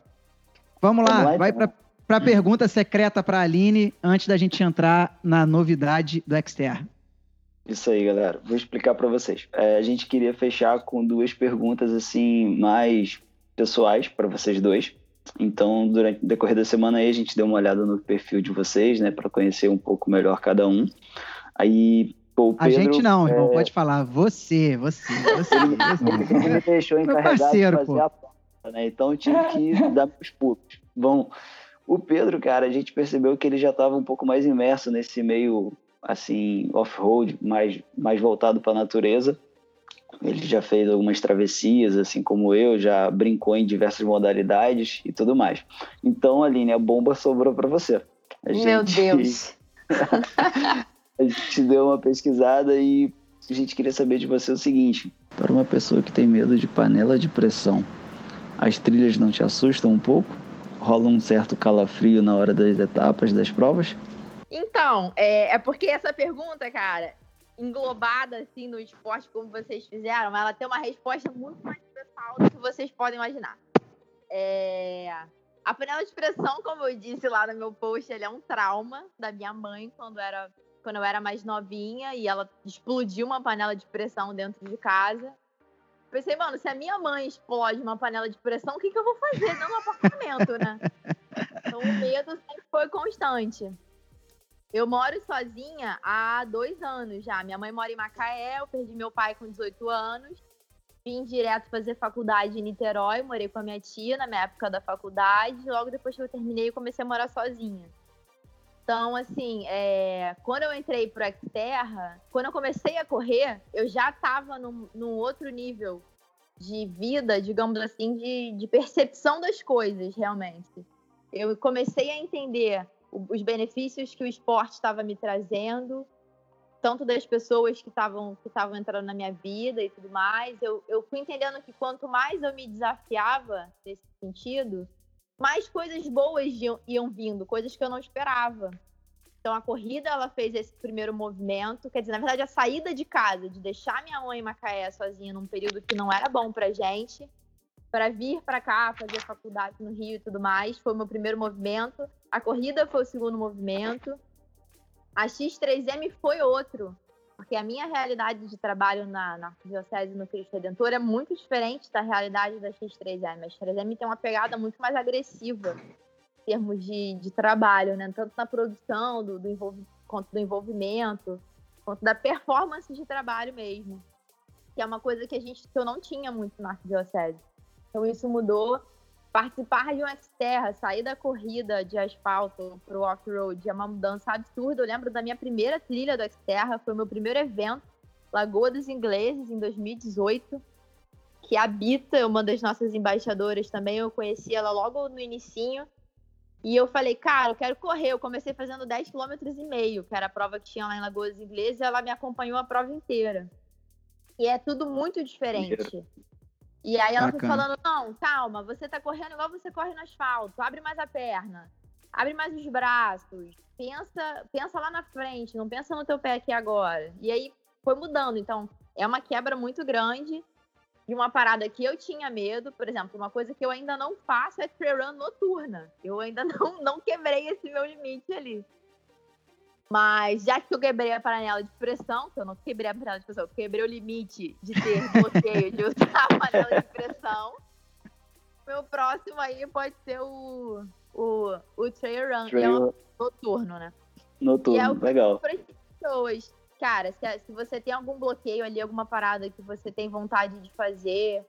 vamos lá, vamos lá vai então. para a pergunta secreta para a Aline antes da gente entrar na novidade do Xterra. Isso aí, galera. Vou explicar para vocês. É, a gente queria fechar com duas perguntas assim mais pessoais para vocês dois. Então, durante o decorrer da semana aí, a gente deu uma olhada no perfil de vocês, né, para conhecer um pouco melhor cada um. Aí, pô, Pedro, A gente não, é... irmão, pode falar. Você, você, você. Ele me deixou encarregado parceiro, de fazer pô. a porta, né? Então, eu tive que dar meus pulos. Bom, o Pedro, cara, a gente percebeu que ele já estava um pouco mais imerso nesse meio assim off-road, mais, mais voltado para a natureza. Ele já fez algumas travessias, assim como eu, já brincou em diversas modalidades e tudo mais. Então, Aline, a bomba sobrou para você. A Meu gente... Deus! a gente deu uma pesquisada e a gente queria saber de você o seguinte: para uma pessoa que tem medo de panela de pressão, as trilhas não te assustam um pouco? Rola um certo calafrio na hora das etapas, das provas? Então, é, é porque essa pergunta, cara, englobada assim no esporte como vocês fizeram, ela tem uma resposta muito mais pessoal do que vocês podem imaginar. É... A panela de pressão, como eu disse lá no meu post, é um trauma da minha mãe quando, era, quando eu era mais novinha e ela explodiu uma panela de pressão dentro de casa. Pensei, mano, se a minha mãe explode uma panela de pressão, o que, que eu vou fazer dentro do apartamento, né? Então o medo sempre foi constante. Eu moro sozinha há dois anos já. Minha mãe mora em Macaé, eu perdi meu pai com 18 anos. Vim direto fazer faculdade em Niterói, morei com a minha tia na minha época da faculdade. Logo depois que eu terminei, eu comecei a morar sozinha. Então, assim, é... quando eu entrei pro Xterra, quando eu comecei a correr, eu já estava num, num, outro nível de vida, digamos assim, de, de percepção das coisas, realmente. Eu comecei a entender os benefícios que o esporte estava me trazendo, tanto das pessoas que estavam que estavam entrando na minha vida e tudo mais. Eu, eu fui entendendo que quanto mais eu me desafiava nesse sentido, mais coisas boas iam, iam vindo, coisas que eu não esperava. Então a corrida ela fez esse primeiro movimento, quer dizer, na verdade a saída de casa, de deixar minha mãe em Macaé sozinha num período que não era bom pra gente, para vir para cá fazer faculdade no Rio e tudo mais, foi o meu primeiro movimento. A corrida foi o segundo movimento. A X3M foi outro, porque a minha realidade de trabalho na, na Diocese no Cristo Redentor é muito diferente da realidade da X3M. A X3M tem uma pegada muito mais agressiva em termos de, de trabalho, né? tanto na produção do, do envolv... quanto do envolvimento, quanto da performance de trabalho mesmo. Que é uma coisa que a gente que eu não tinha muito na Diocese. Então isso mudou participar de um Xterra, sair da corrida de asfalto pro off-road é uma mudança absurda. Eu lembro da minha primeira trilha do Xterra, foi o meu primeiro evento, Lagoa dos Ingleses, em 2018, que habita uma das nossas embaixadoras também. Eu conheci ela logo no inicinho. E eu falei, cara, eu quero correr. Eu comecei fazendo 10 km e meio, que era a prova que tinha lá em Lagoa dos Ingleses, e ela me acompanhou a prova inteira. E é tudo muito diferente. E aí ela Bacana. foi falando: não, calma, você tá correndo igual você corre no asfalto, abre mais a perna, abre mais os braços, pensa, pensa lá na frente, não pensa no teu pé aqui agora. E aí foi mudando. Então, é uma quebra muito grande de uma parada que eu tinha medo. Por exemplo, uma coisa que eu ainda não faço é trail run noturna. Eu ainda não, não quebrei esse meu limite ali. Mas já que eu quebrei a panela de pressão, que eu não quebrei a panela de pressão, eu quebrei o limite de ter bloqueio de usar a panela de pressão, meu próximo aí pode ser o, o, o trail run, trail... que é um noturno, né? Noturno, é legal. Para as pessoas, cara, se, se você tem algum bloqueio ali, alguma parada que você tem vontade de fazer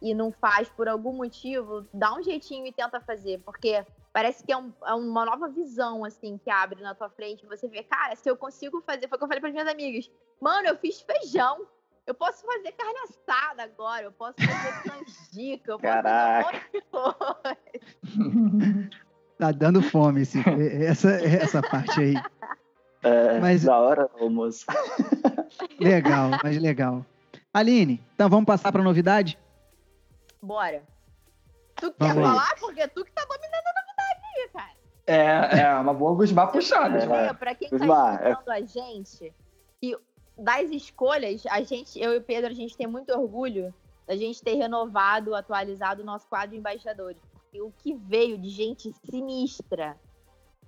e não faz por algum motivo, dá um jeitinho e tenta fazer, porque parece que é, um, é, uma nova visão, assim, que abre na tua frente. Você vê, cara, se eu consigo fazer, foi o que eu falei para minhas amigas. Mano, eu fiz feijão. Eu posso fazer carne assada agora, eu posso fazer canjica, eu posso Caraca. fazer um monte de Tá dando fome esse, essa, essa parte aí. É, mas, da hora, almoço. legal, mas legal. Aline, então vamos passar para novidade? Bora. Tu quer falar? Porque tu que tá dominando. É, é uma boa Gusmar puxada. É, pra quem tá Gusmar, escutando é... a gente, e das escolhas, a gente, eu e o Pedro, a gente tem muito orgulho da gente ter renovado, atualizado o nosso quadro de embaixadores. Porque o que veio de gente sinistra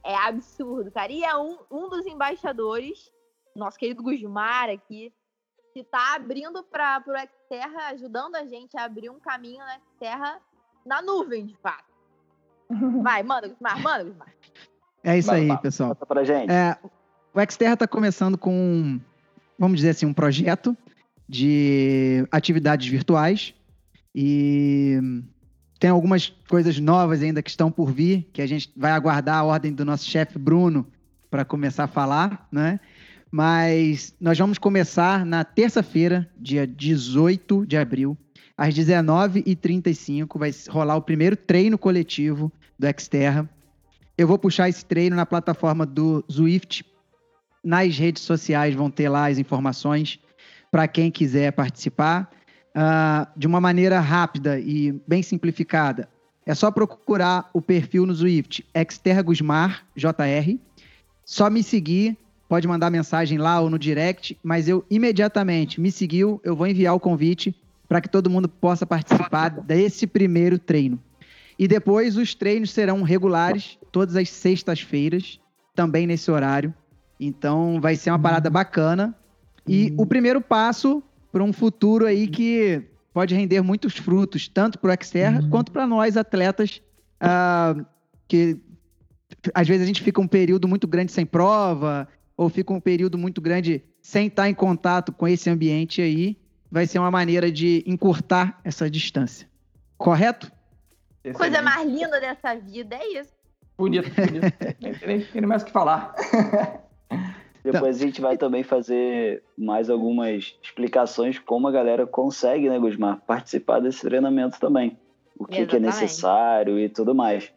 é absurdo, cara. E é um, um dos embaixadores, nosso querido Gusmar aqui, que tá abrindo para o Xterra, ajudando a gente a abrir um caminho na Xterra na nuvem, de fato. Vai, manda, Gusmar, manda, Gusmar. É isso aí, pessoal. Conta pra gente. É, o Xterra está começando com, vamos dizer assim, um projeto de atividades virtuais e tem algumas coisas novas ainda que estão por vir, que a gente vai aguardar a ordem do nosso chefe Bruno para começar a falar, né? Mas nós vamos começar na terça-feira, dia 18 de abril, às 19h35 vai rolar o primeiro treino coletivo do Xterra. Eu vou puxar esse treino na plataforma do Zwift. Nas redes sociais vão ter lá as informações para quem quiser participar. Uh, de uma maneira rápida e bem simplificada. É só procurar o perfil no Zwift, Xterra Gusmar, JR. Só me seguir, pode mandar mensagem lá ou no direct, mas eu imediatamente me seguiu, eu vou enviar o convite para que todo mundo possa participar desse primeiro treino. E depois os treinos serão regulares, todas as sextas-feiras, também nesse horário. Então vai ser uma parada bacana. E o primeiro passo para um futuro aí que pode render muitos frutos, tanto para o Xterra uhum. quanto para nós atletas, uh, que às vezes a gente fica um período muito grande sem prova, ou fica um período muito grande sem estar em contato com esse ambiente aí, vai ser uma maneira de encurtar essa distância. Correto? Excelente. Coisa mais linda dessa vida é isso. Bonito, bonito. nem, nem mais o que falar. Depois a gente vai também fazer mais algumas explicações como a galera consegue, né, Gusmar, participar desse treinamento também. O que, que é necessário e tudo mais.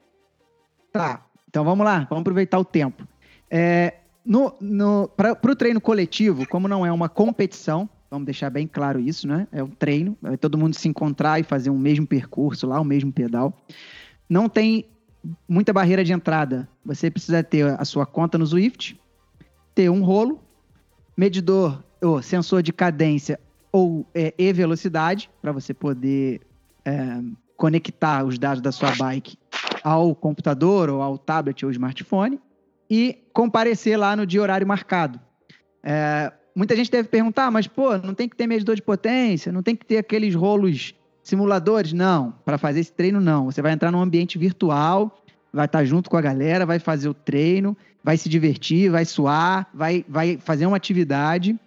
Tá, então vamos lá, vamos aproveitar o tempo. É, no, no, Para o treino coletivo, como não é uma competição, vamos deixar bem claro isso, né? É um treino, vai todo mundo se encontrar e fazer um mesmo percurso lá, o mesmo pedal. Não tem muita barreira de entrada. Você precisa ter a sua conta no Swift, ter um rolo, medidor ou sensor de cadência ou é, e velocidade, para você poder é, conectar os dados da sua bike ao computador ou ao tablet ou smartphone e comparecer lá no dia horário marcado. É, muita gente deve perguntar, mas pô, não tem que ter medidor de potência, não tem que ter aqueles rolos simuladores? Não, para fazer esse treino não. Você vai entrar num ambiente virtual, vai estar junto com a galera, vai fazer o treino vai se divertir, vai suar, vai, vai fazer uma atividade,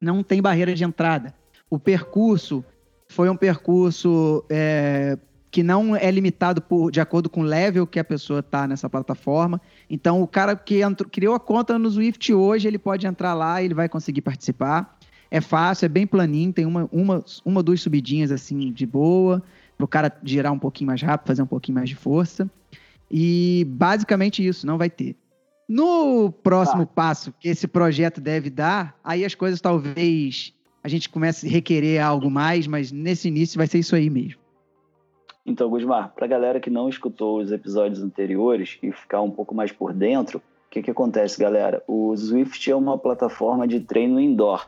não tem barreira de entrada. O percurso foi um percurso é, que não é limitado por, de acordo com o level que a pessoa está nessa plataforma. Então, o cara que entrou, criou a conta no Swift hoje, ele pode entrar lá e ele vai conseguir participar. É fácil, é bem planinho, tem uma, uma, uma duas subidinhas assim de boa, para o cara girar um pouquinho mais rápido, fazer um pouquinho mais de força. E basicamente isso, não vai ter. No próximo tá. passo que esse projeto deve dar, aí as coisas talvez a gente comece a requerer algo mais, mas nesse início vai ser isso aí mesmo. Então, Gusmar, para a galera que não escutou os episódios anteriores e ficar um pouco mais por dentro, o que, que acontece, galera? O Swift é uma plataforma de treino indoor.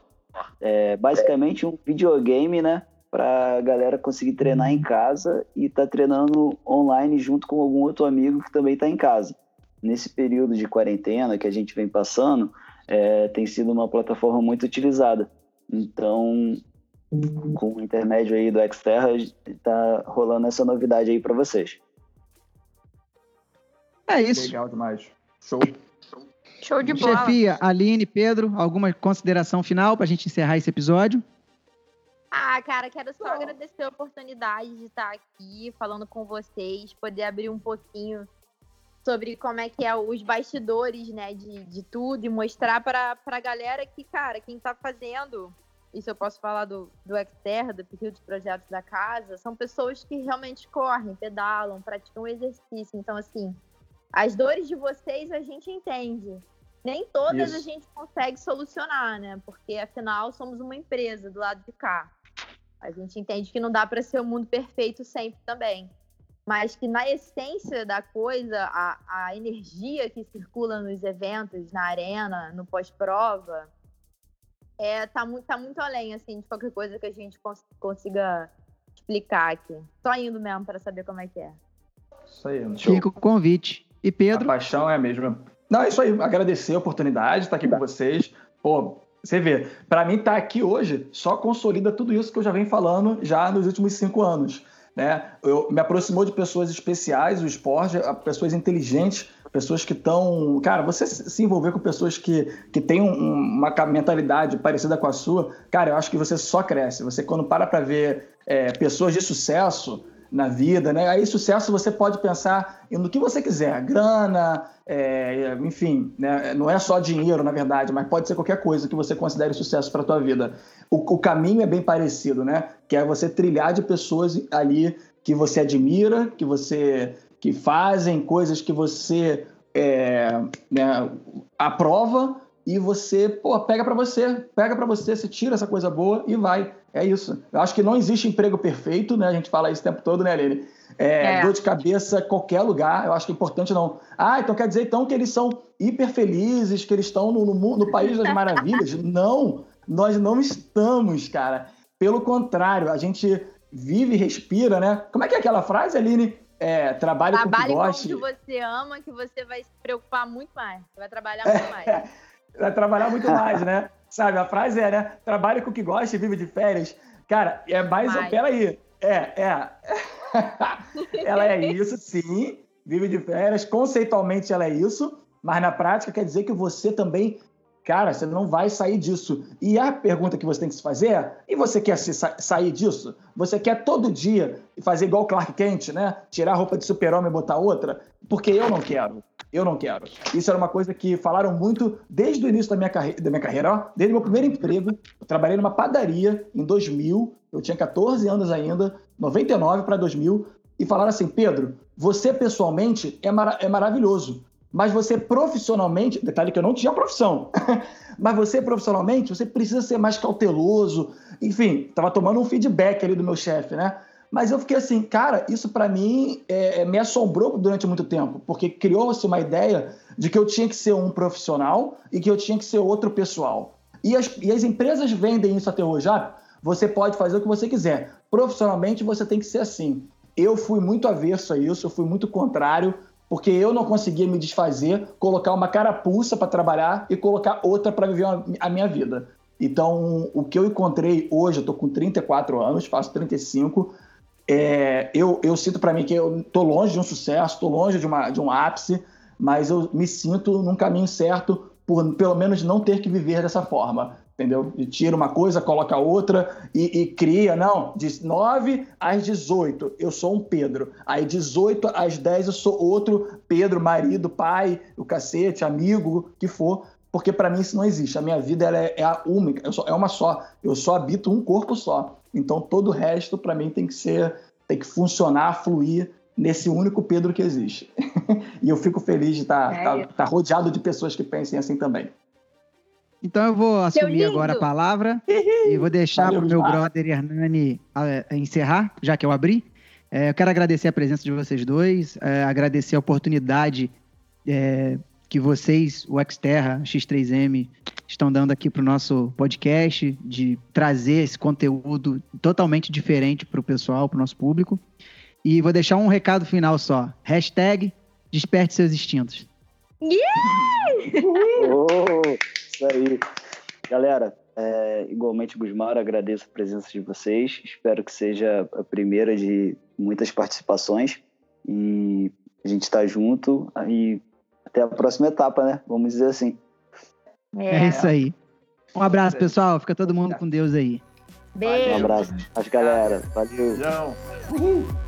É basicamente um videogame, né? Para a galera conseguir treinar em casa e tá treinando online junto com algum outro amigo que também está em casa nesse período de quarentena que a gente vem passando, é, tem sido uma plataforma muito utilizada. Então, com o intermédio aí do Xterra, está rolando essa novidade aí para vocês. É isso. Legal demais. Show. Show de bola. Chefia, Aline, Pedro, alguma consideração final para a gente encerrar esse episódio? Ah, cara, quero só agradecer a oportunidade de estar aqui falando com vocês, poder abrir um pouquinho sobre como é que é os bastidores, né, de, de tudo e mostrar para a galera que, cara, quem está fazendo, isso eu posso falar do, do Exterra, do perfil dos projetos da casa, são pessoas que realmente correm, pedalam, praticam exercício. Então, assim, as dores de vocês a gente entende. Nem todas isso. a gente consegue solucionar, né? Porque afinal somos uma empresa do lado de cá. A gente entende que não dá para ser o um mundo perfeito sempre também mas que na essência da coisa, a, a energia que circula nos eventos, na arena, no pós-prova, é, tá, muito, tá muito além, assim, de qualquer coisa que a gente cons consiga explicar aqui. Só indo mesmo para saber como é que é. Isso aí. Show. Fica o convite. E Pedro? A paixão é a mesma. Não, é isso aí. Agradecer a oportunidade de estar aqui com vocês. Pô, você vê, para mim estar tá aqui hoje só consolida tudo isso que eu já venho falando já nos últimos cinco anos. Né? Eu, me aproximou de pessoas especiais, o esporte, pessoas inteligentes, pessoas que estão. Cara, você se envolver com pessoas que, que têm um, uma mentalidade parecida com a sua, cara, eu acho que você só cresce. Você, quando para para ver é, pessoas de sucesso na vida, né? Aí, sucesso você pode pensar no que você quiser, grana, é, enfim, né? não é só dinheiro, na verdade, mas pode ser qualquer coisa que você considere sucesso para a tua vida. O, o, caminho é bem parecido, né? Que é você trilhar de pessoas ali que você admira, que você que fazem coisas que você é, né, aprova e você, pô, pega para você, pega para você, se tira essa coisa boa e vai. É isso. Eu acho que não existe emprego perfeito, né? A gente fala isso o tempo todo, né, Lene? É, é. Dor de cabeça qualquer lugar. Eu acho que é importante não. Ah, então quer dizer então que eles são hiper felizes, que eles estão no, no, no país das maravilhas? não, nós não estamos, cara. Pelo contrário, a gente vive e respira, né? Como é que é aquela frase, Aline? é, trabalhe, com o que com que você ama, que você vai se preocupar muito mais. Você vai trabalhar muito mais. vai trabalhar muito mais, né? Sabe, a frase é, né? Trabalhe com o que gosta e vive de férias. Cara, é mais. Mais. Peraí. É, é. ela é isso, sim. Vive de férias. Conceitualmente ela é isso. Mas na prática quer dizer que você também. Cara, você não vai sair disso. E a pergunta que você tem que se fazer é: e você quer se sa- sair disso? Você quer todo dia fazer igual Clark Kent, né? Tirar a roupa de super-homem e botar outra? Porque eu não quero. Eu não quero. Isso era uma coisa que falaram muito desde o início da minha, carre da minha carreira. Ó, desde meu primeiro emprego. Eu trabalhei numa padaria em 2000. Eu tinha 14 anos ainda, 99 para 2000. E falaram assim: Pedro, você pessoalmente é, mara é maravilhoso. Mas você profissionalmente, detalhe que eu não tinha profissão, mas você profissionalmente, você precisa ser mais cauteloso. Enfim, tava tomando um feedback ali do meu chefe, né? Mas eu fiquei assim, cara, isso para mim é, me assombrou durante muito tempo, porque criou-se uma ideia de que eu tinha que ser um profissional e que eu tinha que ser outro pessoal. E as, e as empresas vendem isso até hoje. Ah, você pode fazer o que você quiser. Profissionalmente, você tem que ser assim. Eu fui muito averso a isso, eu fui muito contrário, porque eu não conseguia me desfazer, colocar uma carapuça para trabalhar e colocar outra para viver a minha vida. Então, o que eu encontrei hoje, eu tô com 34 anos, faço 35, é, eu, eu sinto para mim que eu tô longe de um sucesso, tô longe de, uma, de um ápice, mas eu me sinto num caminho certo por pelo menos não ter que viver dessa forma, entendeu? E tira uma coisa, coloca outra e, e, cria, não, de 9 às 18 eu sou um Pedro, aí 18 às 10 eu sou outro Pedro, marido, pai, o cacete, amigo, que for, porque para mim isso não existe, a minha vida ela é, é a única, só, é uma só, eu só habito um corpo só, então todo o resto para mim tem que ser, tem que funcionar, fluir nesse único Pedro que existe. e eu fico feliz de estar É tá, tá rodeado de pessoas que pensem assim também. Então eu vou assumir agora a palavra e vou deixar para o meu Gilmar. brother Hernani ah, encerrar, já que eu abri. É, eu quero agradecer a presença de vocês dois, é, agradecer a oportunidade é, que vocês, o Xterra, X3M, estão dando aqui para o nosso podcast, de trazer esse conteúdo totalmente diferente para o pessoal, para o nosso público. E vou deixar um recado final só. Hashtag desperte seus instintos. Oh, isso aí. Galera, é, igualmente, Gusmar, agradeço a presença de vocês. Espero que seja a primeira de muitas participações. E a gente está junto. E até a próxima etapa, né? Vamos dizer assim. É, isso aí. Um abraço, pessoal. Fica todo mundo com Deus aí. Um Beijo. abraço. As galera. Valeu. Beijão.